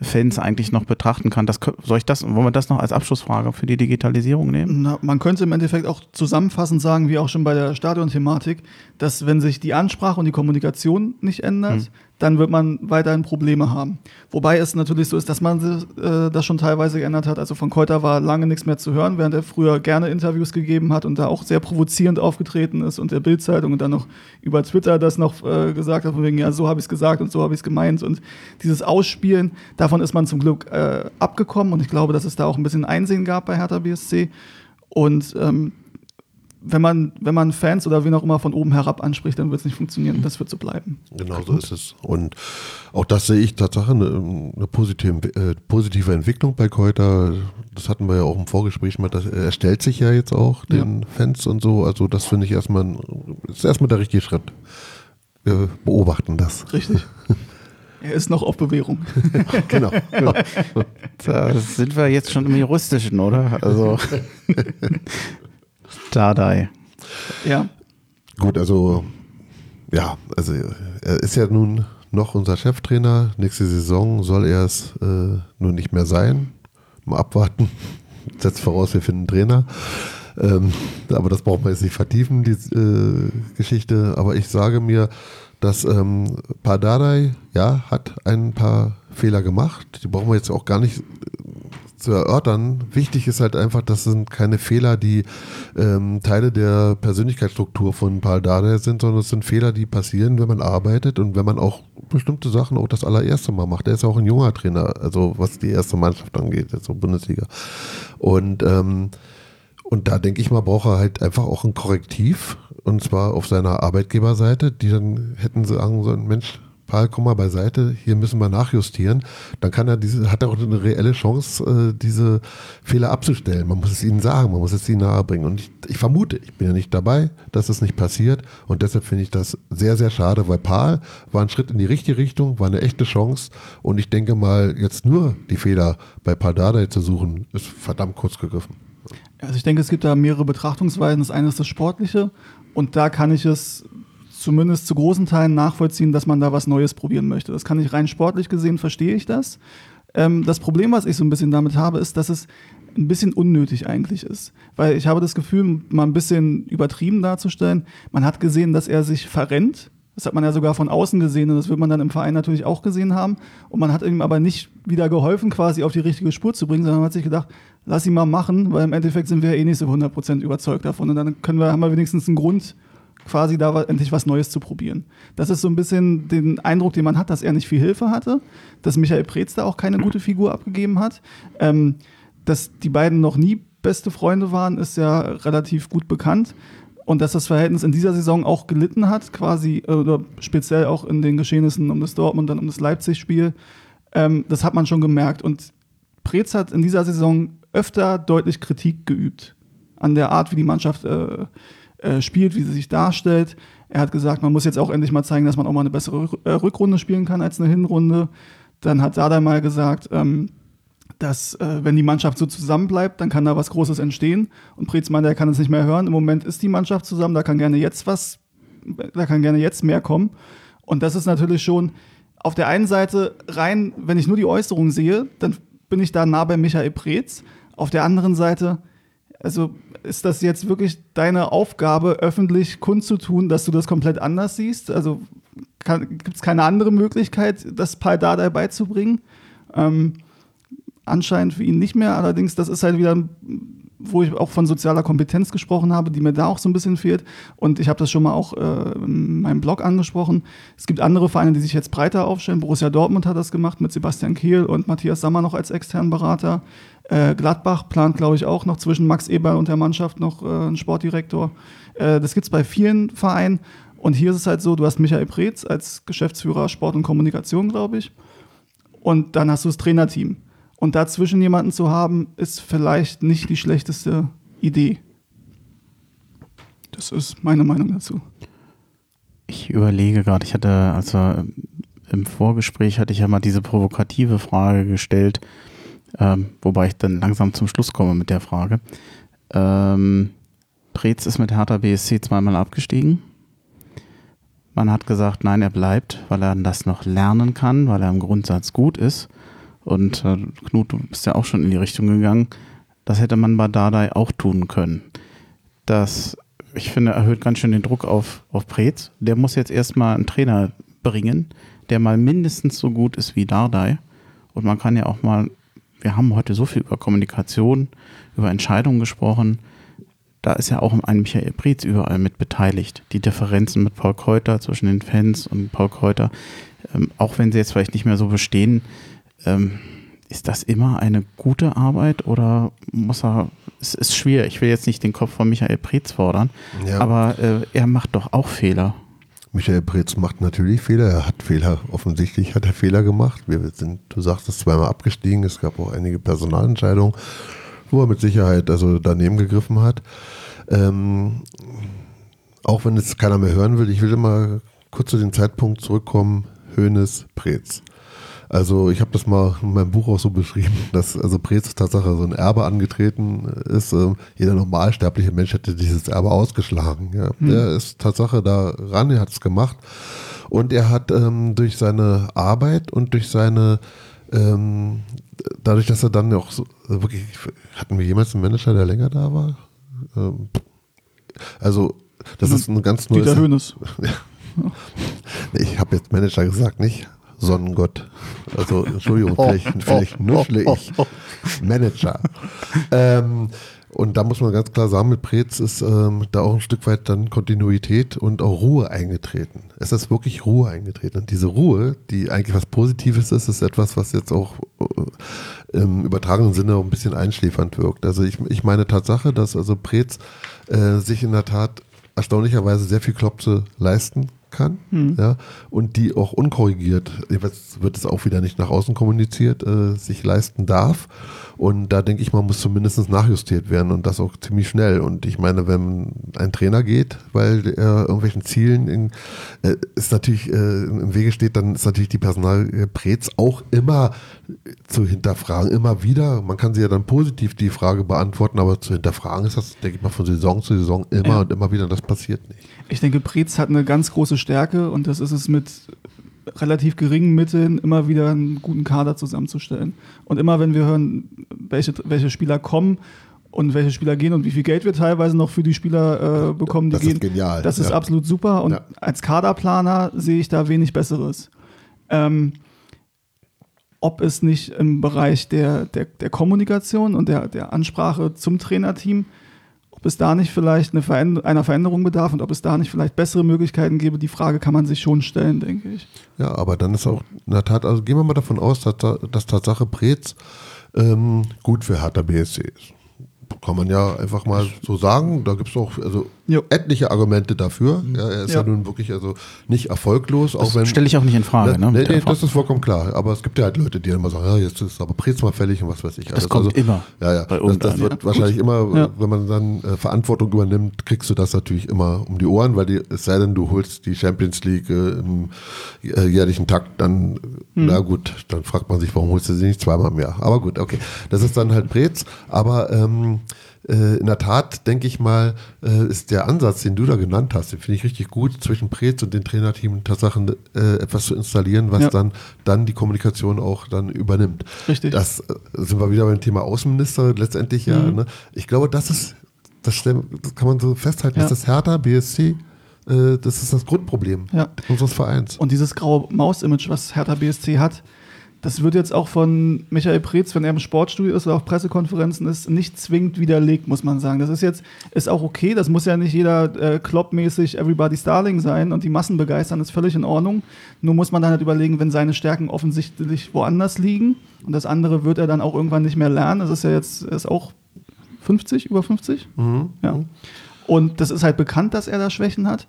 Fans eigentlich noch betrachten kann. Das, soll ich das, wollen wir das noch als Abschlussfrage für die Digitalisierung nehmen? Na, man könnte im Endeffekt auch zusammenfassend sagen, wie auch schon bei der Stadionthematik, dass wenn sich die Ansprache und die Kommunikation nicht ändert, hm dann wird man weiterhin Probleme haben. Wobei es natürlich so ist, dass man äh, das schon teilweise geändert hat. Also von Keuter war lange nichts mehr zu hören, während er früher gerne Interviews gegeben hat und da auch sehr provozierend aufgetreten ist und der Bildzeitung und dann noch über Twitter das noch äh, gesagt hat, von wegen, ja, so habe ich es gesagt und so habe ich es gemeint. Und dieses Ausspielen, davon ist man zum Glück äh, abgekommen und ich glaube, dass es da auch ein bisschen Einsehen gab bei Hertha BSC. Und ähm, wenn man, wenn man Fans oder wen auch immer von oben herab anspricht, dann wird es nicht funktionieren. Das wird so bleiben. Genau so ist es. Und auch das sehe ich tatsächlich eine, eine positive, äh, positive Entwicklung bei Keuter. Das hatten wir ja auch im Vorgespräch mal. Das, er stellt sich ja jetzt auch den ja. Fans und so. Also das finde ich erstmal, ein, ist erstmal der richtige Schritt. Wir beobachten das. Richtig. [LAUGHS] Er ist noch auf Bewährung. genau. [LAUGHS] genau. Da sind wir jetzt schon im Juristischen, oder? Also [LAUGHS] Dardai. Ja. Gut, also ja, also er ist ja nun noch unser Cheftrainer. Nächste Saison soll er es äh, nun nicht mehr sein. Mal abwarten. [LAUGHS] Setzt voraus, wir finden einen Trainer. Ähm, aber das brauchen wir jetzt nicht vertiefen, die äh, Geschichte. Aber ich sage mir, dass ähm, Pardadei, ja, hat ein paar Fehler gemacht. Die brauchen wir jetzt auch gar nicht zu erörtern. Wichtig ist halt einfach, das sind keine Fehler, die ähm, Teile der Persönlichkeitsstruktur von Paul Dardai sind, sondern es sind Fehler, die passieren, wenn man arbeitet und wenn man auch bestimmte Sachen auch das allererste Mal macht. Er ist ja auch ein junger Trainer, also was die erste Mannschaft angeht, jetzt so Bundesliga. Und ähm, und da denke ich mal, braucht er halt einfach auch ein Korrektiv und zwar auf seiner Arbeitgeberseite, die dann hätten sagen sollen, Mensch, Paul, komm mal beiseite, hier müssen wir nachjustieren, dann kann er diese, hat er auch eine reelle Chance, äh, diese Fehler abzustellen. Man muss es ihnen sagen, man muss es ihnen nahebringen. Und ich, ich vermute, ich bin ja nicht dabei, dass das nicht passiert. Und deshalb finde ich das sehr, sehr schade, weil Paul war ein Schritt in die richtige Richtung, war eine echte Chance. Und ich denke mal, jetzt nur die Fehler bei Pardadei zu suchen, ist verdammt kurz gegriffen. Also ich denke, es gibt da mehrere Betrachtungsweisen. Das eine ist das Sportliche und da kann ich es zumindest zu großen Teilen nachvollziehen, dass man da was Neues probieren möchte. Das kann ich rein sportlich gesehen, verstehe ich das. Ähm, das Problem, was ich so ein bisschen damit habe, ist, dass es ein bisschen unnötig eigentlich ist. Weil ich habe das Gefühl, mal ein bisschen übertrieben darzustellen. Man hat gesehen, dass er sich verrennt. Das hat man ja sogar von außen gesehen und das wird man dann im Verein natürlich auch gesehen haben. Und man hat ihm aber nicht wieder geholfen, quasi auf die richtige Spur zu bringen, sondern man hat sich gedacht, lass ihn mal machen, weil im Endeffekt sind wir ja eh nicht so 100% überzeugt davon. Und dann können wir, haben wir wenigstens einen Grund, quasi da endlich was Neues zu probieren. Das ist so ein bisschen den Eindruck, den man hat, dass er nicht viel Hilfe hatte, dass Michael Preetz da auch keine gute Figur abgegeben hat. Ähm, dass die beiden noch nie beste Freunde waren, ist ja relativ gut bekannt. Und dass das Verhältnis in dieser Saison auch gelitten hat, quasi, oder speziell auch in den Geschehnissen um das Dortmund, dann um das Leipzig-Spiel, ähm, das hat man schon gemerkt. Und Preetz hat in dieser Saison öfter deutlich Kritik geübt an der Art, wie die Mannschaft äh, äh, spielt, wie sie sich darstellt. Er hat gesagt, man muss jetzt auch endlich mal zeigen, dass man auch mal eine bessere äh, Rückrunde spielen kann als eine Hinrunde. Dann hat Sada mal gesagt, ähm, dass äh, wenn die Mannschaft so zusammenbleibt, dann kann da was Großes entstehen. Und Preetz meinte, er kann es nicht mehr hören. Im Moment ist die Mannschaft zusammen, da kann gerne jetzt was, da kann gerne jetzt mehr kommen. Und das ist natürlich schon auf der einen Seite rein, wenn ich nur die Äußerung sehe, dann bin ich da nah bei Michael Preetz. Auf der anderen Seite, also ist das jetzt wirklich deine Aufgabe, öffentlich kundzutun, dass du das komplett anders siehst? Also gibt es keine andere Möglichkeit, das Paul Dardai beizubringen? Ähm, anscheinend für ihn nicht mehr. Allerdings, das ist halt wieder, wo ich auch von sozialer Kompetenz gesprochen habe, die mir da auch so ein bisschen fehlt. Und ich habe das schon mal auch äh, in meinem Blog angesprochen. Es gibt andere Vereine, die sich jetzt breiter aufstellen. Borussia Dortmund hat das gemacht mit Sebastian Kehl und Matthias Sammer noch als externen Berater. Äh, Gladbach plant, glaube ich, auch noch zwischen Max Eberl und der Mannschaft noch äh, einen Sportdirektor. Äh, das gibt es bei vielen Vereinen. Und hier ist es halt so, du hast Michael Preetz als Geschäftsführer Sport und Kommunikation, glaube ich. Und dann hast du das Trainerteam. Und dazwischen jemanden zu haben, ist vielleicht nicht die schlechteste Idee. Das ist meine Meinung dazu. Ich überlege gerade, ich hatte, also im Vorgespräch hatte ich ja mal diese provokative Frage gestellt, ähm, wobei ich dann langsam zum Schluss komme mit der Frage. Ähm, Preetz ist mit Hertha BSC zweimal abgestiegen. Man hat gesagt, nein, er bleibt, weil er das noch lernen kann, weil er im Grundsatz gut ist. Und äh, Knut, du bist ja auch schon in die Richtung gegangen. Das hätte man bei Dardai auch tun können. Das, ich finde, erhöht ganz schön den Druck auf, auf Preetz. Der muss jetzt erstmal einen Trainer bringen, der mal mindestens so gut ist wie Dardai. Und man kann ja auch mal, wir haben heute so viel über Kommunikation, über Entscheidungen gesprochen. Da ist ja auch ein Michael Preetz überall mit beteiligt. Die Differenzen mit Paul Kräuter zwischen den Fans und Paul Kräuter, ähm, auch wenn sie jetzt vielleicht nicht mehr so bestehen, ähm, ist das immer eine gute Arbeit oder muss er, es ist schwer, ich will jetzt nicht den Kopf von Michael Preetz fordern, ja. aber äh, er macht doch auch Fehler. Michael Preetz macht natürlich Fehler, er hat Fehler, offensichtlich hat er Fehler gemacht. Wir sind, du sagst es, zweimal abgestiegen, es gab auch einige Personalentscheidungen, wo er mit Sicherheit also daneben gegriffen hat. Ähm, auch wenn jetzt keiner mehr hören will, ich will mal kurz zu dem Zeitpunkt zurückkommen, Hönes, Preetz. Also ich habe das mal in meinem Buch auch so beschrieben, [LAUGHS] dass also Preetz Tatsache so ein Erbe angetreten ist. Ähm, jeder normalsterbliche Mensch hätte dieses Erbe ausgeschlagen. Ja. Hm. Der ist Tatsache da ran, er hat es gemacht. Und er hat ähm, durch seine Arbeit und durch seine ähm, dadurch, dass er dann auch so, also wirklich, hatten wir jemals einen Manager, der länger da war? Ähm, also, das ist ein ganz neues. Dieter Hönes. [LAUGHS] ich habe jetzt Manager gesagt, nicht? Sonnengott. Also, Entschuldigung, [LAUGHS] vielleicht, vielleicht nuschle ich. Manager. Ähm, und da muss man ganz klar sagen, mit Preetz ist ähm, da auch ein Stück weit dann Kontinuität und auch Ruhe eingetreten. Es ist wirklich Ruhe eingetreten. Und diese Ruhe, die eigentlich was Positives ist, ist etwas, was jetzt auch äh, im übertragenen Sinne auch ein bisschen einschläfernd wirkt. Also ich, ich meine Tatsache, dass also Preetz äh, sich in der Tat erstaunlicherweise sehr viel Klopse leisten kann ja, und die auch unkorrigiert, jetzt wird es auch wieder nicht nach außen kommuniziert, äh, sich leisten darf. Und da denke ich mal, muss zumindest nachjustiert werden und das auch ziemlich schnell. Und ich meine, wenn ein Trainer geht, weil er irgendwelchen Zielen in, äh, ist natürlich äh, im Wege steht, dann ist natürlich die Personalprez auch immer zu hinterfragen, immer wieder. Man kann sie ja dann positiv die Frage beantworten, aber zu hinterfragen ist das, denke ich mal, von Saison zu Saison immer ja. und immer wieder, das passiert nicht. Ich denke, Preetz hat eine ganz große Stärke und das ist es mit relativ geringen Mitteln immer wieder einen guten Kader zusammenzustellen. Und immer wenn wir hören, welche, welche Spieler kommen und welche Spieler gehen und wie viel Geld wir teilweise noch für die Spieler äh, bekommen, die das gehen. Ist genial. Das ist ja. absolut super. Und ja. als Kaderplaner sehe ich da wenig Besseres. Ähm, ob es nicht im Bereich der, der, der Kommunikation und der, der Ansprache zum Trainerteam ob es da nicht vielleicht eine Veränder einer Veränderung bedarf und ob es da nicht vielleicht bessere Möglichkeiten gäbe, die Frage kann man sich schon stellen, denke ich. Ja, aber dann ist auch in der Tat, also gehen wir mal davon aus, dass, dass Tatsache Preetz ähm, gut für Hertha BSC ist kann man ja einfach mal so sagen. Da gibt es auch also etliche Argumente dafür. Ja, er ist ja. ja. nun wirklich also nicht erfolglos. Auch das stelle ich auch nicht in Frage. Ne, nee, nee, das ist vollkommen klar. Aber es gibt ja halt Leute, die immer sagen, ja, jetzt ist aber Prez mal fällig und was weiß ich. Das also, kommt also, immer. Ja, ja. Das, das, wird wahrscheinlich immer, wenn man dann äh, Verantwortung übernimmt, kriegst du das natürlich immer um die Ohren, weil die, es sei denn, du holst die Champions League äh, im äh, jährlichen Takt, dann, hm. na gut, dann fragt man sich, warum holst du sie nicht zweimal mehr? Aber gut, okay. Das ist dann halt Prez. Aber ähm, äh, in der Tat, denke ich mal, äh, ist der Ansatz, den du da genannt hast, den finde ich richtig gut, zwischen Prez und dem Trainerteam Tatsachen äh, etwas zu installieren, was ja. dann, dann die Kommunikation auch dann übernimmt. Richtig. Das äh, sind wir wieder beim Thema Außenminister letztendlich ja. Mhm. Ne? Ich glaube, das ist, das, kann man so festhalten, ja. ist das Hertha, BSC, äh, das ist das Grundproblem ja. unseres Vereins. Und dieses graue Maus-Image, was Hertha BSC hat, das wird jetzt auch von Michael Preetz, wenn er im Sportstudio ist oder auf Pressekonferenzen ist, nicht zwingend widerlegt, muss man sagen. Das ist jetzt ist auch okay. Das muss ja nicht jeder äh, kloppmäßig Everybody's Darling sein und die Massen begeistern, ist völlig in Ordnung. Nur muss man dann halt überlegen, wenn seine Stärken offensichtlich woanders liegen und das andere wird er dann auch irgendwann nicht mehr lernen. Das ist ja jetzt ist auch 50, über 50. Mhm. Ja. Und das ist halt bekannt, dass er da Schwächen hat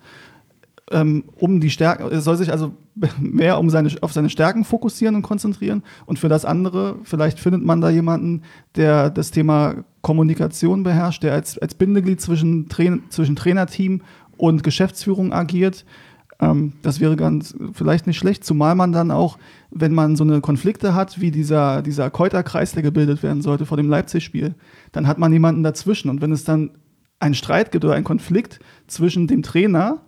um die Stärken, er soll sich also [LAUGHS] mehr um seine, auf seine Stärken fokussieren und konzentrieren. Und für das andere, vielleicht findet man da jemanden, der das Thema Kommunikation beherrscht, der als, als Bindeglied zwischen, Train, zwischen Trainerteam und Geschäftsführung agiert. Ähm, das wäre ganz vielleicht nicht schlecht, zumal man dann auch, wenn man so eine Konflikte hat, wie dieser, dieser Keuterkreis, der gebildet werden sollte vor dem Leipzig-Spiel, dann hat man jemanden dazwischen. Und wenn es dann einen Streit gibt oder einen Konflikt zwischen dem Trainer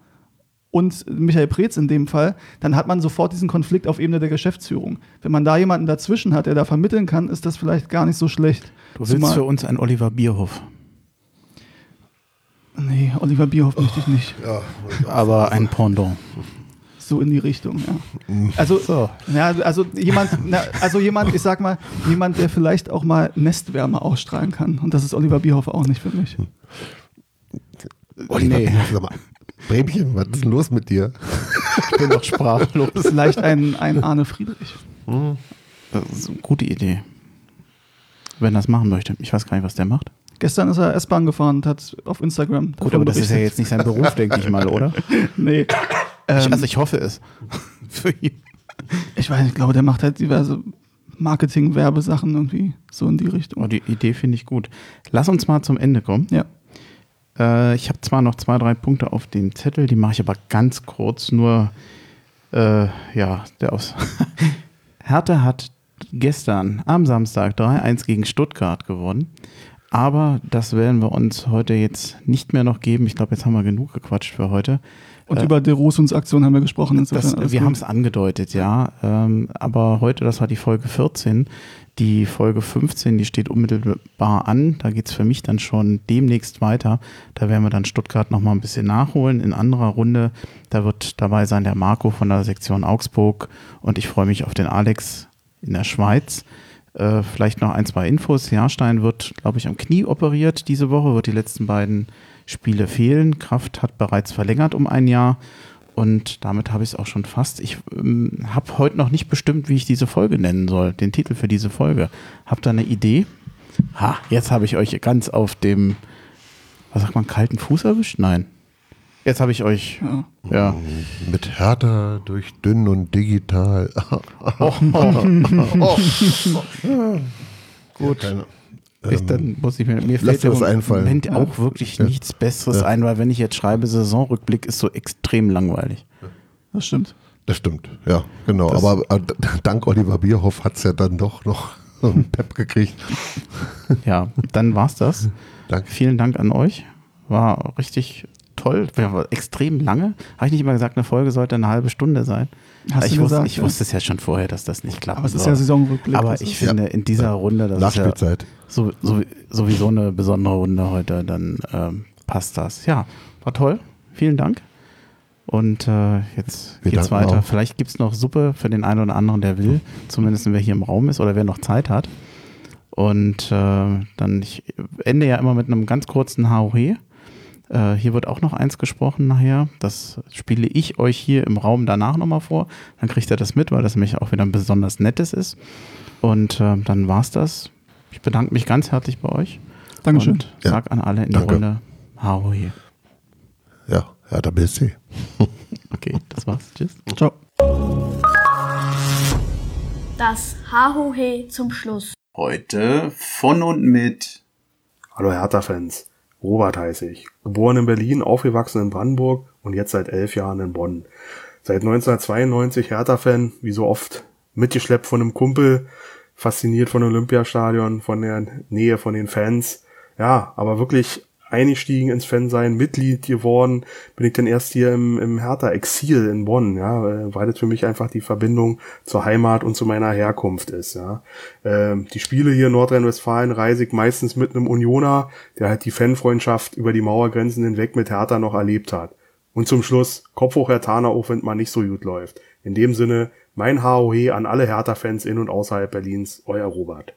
und Michael Preetz in dem Fall, dann hat man sofort diesen Konflikt auf Ebene der Geschäftsführung. Wenn man da jemanden dazwischen hat, der da vermitteln kann, ist das vielleicht gar nicht so schlecht. Du willst Zumal für uns einen Oliver Bierhoff. Nee, Oliver Bierhoff oh, möchte ich nicht. Ja, Aber ein Pendant. So in die Richtung, ja. Also, so. ja, also jemand, na, also jemand, ich sag mal, jemand, der vielleicht auch mal Nestwärme ausstrahlen kann. Und das ist Oliver Bierhoff auch nicht für mich. Oliver nee. Bierhoff, Brämchen, was ist denn los mit dir? ich bin doch sprachlos. Vielleicht ein, ein Arne Friedrich. Hm. Das ist eine gute Idee. Wenn er das machen möchte. Ich weiß gar nicht, was der macht. Gestern ist er S-Bahn gefahren und hat auf Instagram. Gut, aber das ist ja jetzt nicht sein Beruf, denke ich mal, oder? [LAUGHS] nee. Ich, ähm, also ich hoffe es. [LAUGHS] Für ihn. Ich weiß, ich glaube, der macht halt diverse Marketing-Werbesachen irgendwie so in die Richtung. Oh, die Idee finde ich gut. Lass uns mal zum Ende kommen. Ja. Äh, ich habe zwar noch zwei, drei Punkte auf dem Zettel, die mache ich aber ganz kurz. Nur, äh, ja, der aus. [LAUGHS] Hertha hat gestern am Samstag 3-1 gegen Stuttgart gewonnen. Aber das werden wir uns heute jetzt nicht mehr noch geben. Ich glaube, jetzt haben wir genug gequatscht für heute. Und äh, über De Rosuns Aktion haben wir gesprochen. Das, wir haben es angedeutet, ja. Ähm, aber heute, das war die Folge 14, die Folge 15, die steht unmittelbar an. Da geht es für mich dann schon demnächst weiter. Da werden wir dann Stuttgart nochmal ein bisschen nachholen in anderer Runde. Da wird dabei sein der Marco von der Sektion Augsburg und ich freue mich auf den Alex in der Schweiz. Äh, vielleicht noch ein, zwei Infos. Jahrstein wird, glaube ich, am Knie operiert diese Woche, wird die letzten beiden Spiele fehlen. Kraft hat bereits verlängert um ein Jahr und damit habe ich es auch schon fast. Ich ähm, habe heute noch nicht bestimmt, wie ich diese Folge nennen soll, den Titel für diese Folge. Habt ihr eine Idee? Ha, jetzt habe ich euch ganz auf dem, was sagt man, kalten Fuß erwischt? Nein. Jetzt habe ich euch, Ja. ja. Mit Hertha durch dünn und digital. [LAUGHS] Oh, [LAUGHS] oh, Gut. Keine, ich, dann muss ich mir, mir lass fällt dir was einfallen. Moment auch wirklich nichts Besseres Ja. ein, weil wenn ich jetzt schreibe, Saisonrückblick ist so extrem langweilig. Das stimmt. Das stimmt, ja, genau. Das- Aber äh, dank Oliver Bierhoff hat es ja dann doch noch so [LAUGHS] einen Pep gekriegt. Ja, dann war's das. Danke. Vielen Dank an euch. War richtig toll. Extrem lange. Habe ich nicht immer gesagt, eine Folge sollte eine halbe Stunde sein? Hast ich du wusste, gesagt, ich ja. wusste es ja schon vorher, dass das nicht klappt. Aber es ist ja Saisonrückblick. Aber ich finde, in dieser Runde, das ist ja so, so, sowieso eine besondere Runde heute, dann ähm, passt das. Ja, war toll. Vielen Dank. Und äh, jetzt Wir geht's weiter. auch. Vielleicht gibt's noch Suppe für den einen oder anderen, der will. Zumindest wer hier im Raum ist oder wer noch Zeit hat. Und äh, dann, ich ende ja immer mit einem ganz kurzen HOH. Äh, hier wird auch noch eins gesprochen nachher. Das spiele ich euch hier im Raum danach nochmal vor. Dann kriegt ihr das mit, weil das nämlich auch wieder ein besonders nettes ist. Und äh, dann war's das. Ich bedanke mich ganz herzlich bei euch. Dankeschön. Und Ja, sag an alle in der Runde HOH. Ja, Hertha BSC. [LAUGHS] Okay, das war's. Tschüss. Ciao. Das Hahohe zum Schluss. Heute von und mit Hallo Hertha-Fans. Robert heiße ich. Geboren in Berlin, aufgewachsen in Brandenburg und jetzt seit elf Jahren in Bonn. Seit 1992 Hertha-Fan, wie so oft mitgeschleppt von einem Kumpel, fasziniert von Olympiastadion, von der Nähe von den Fans. Ja, aber wirklich eingestiegen ins Fansein, Mitglied geworden, bin ich dann erst hier im, im Hertha-Exil in Bonn, ja, äh, weil das für mich einfach die Verbindung zur Heimat und zu meiner Herkunft ist, ja. Ähm, die Spiele hier in Nordrhein-Westfalen reise ich meistens mit einem Unioner, der halt die Fanfreundschaft über die Mauergrenzen hinweg mit Hertha noch erlebt hat. Und zum Schluss, Kopf hoch Herr Taner, auch wenn mal nicht so gut läuft. In dem Sinne, mein HOE an alle Hertha-Fans in und außerhalb Berlins, euer Robert.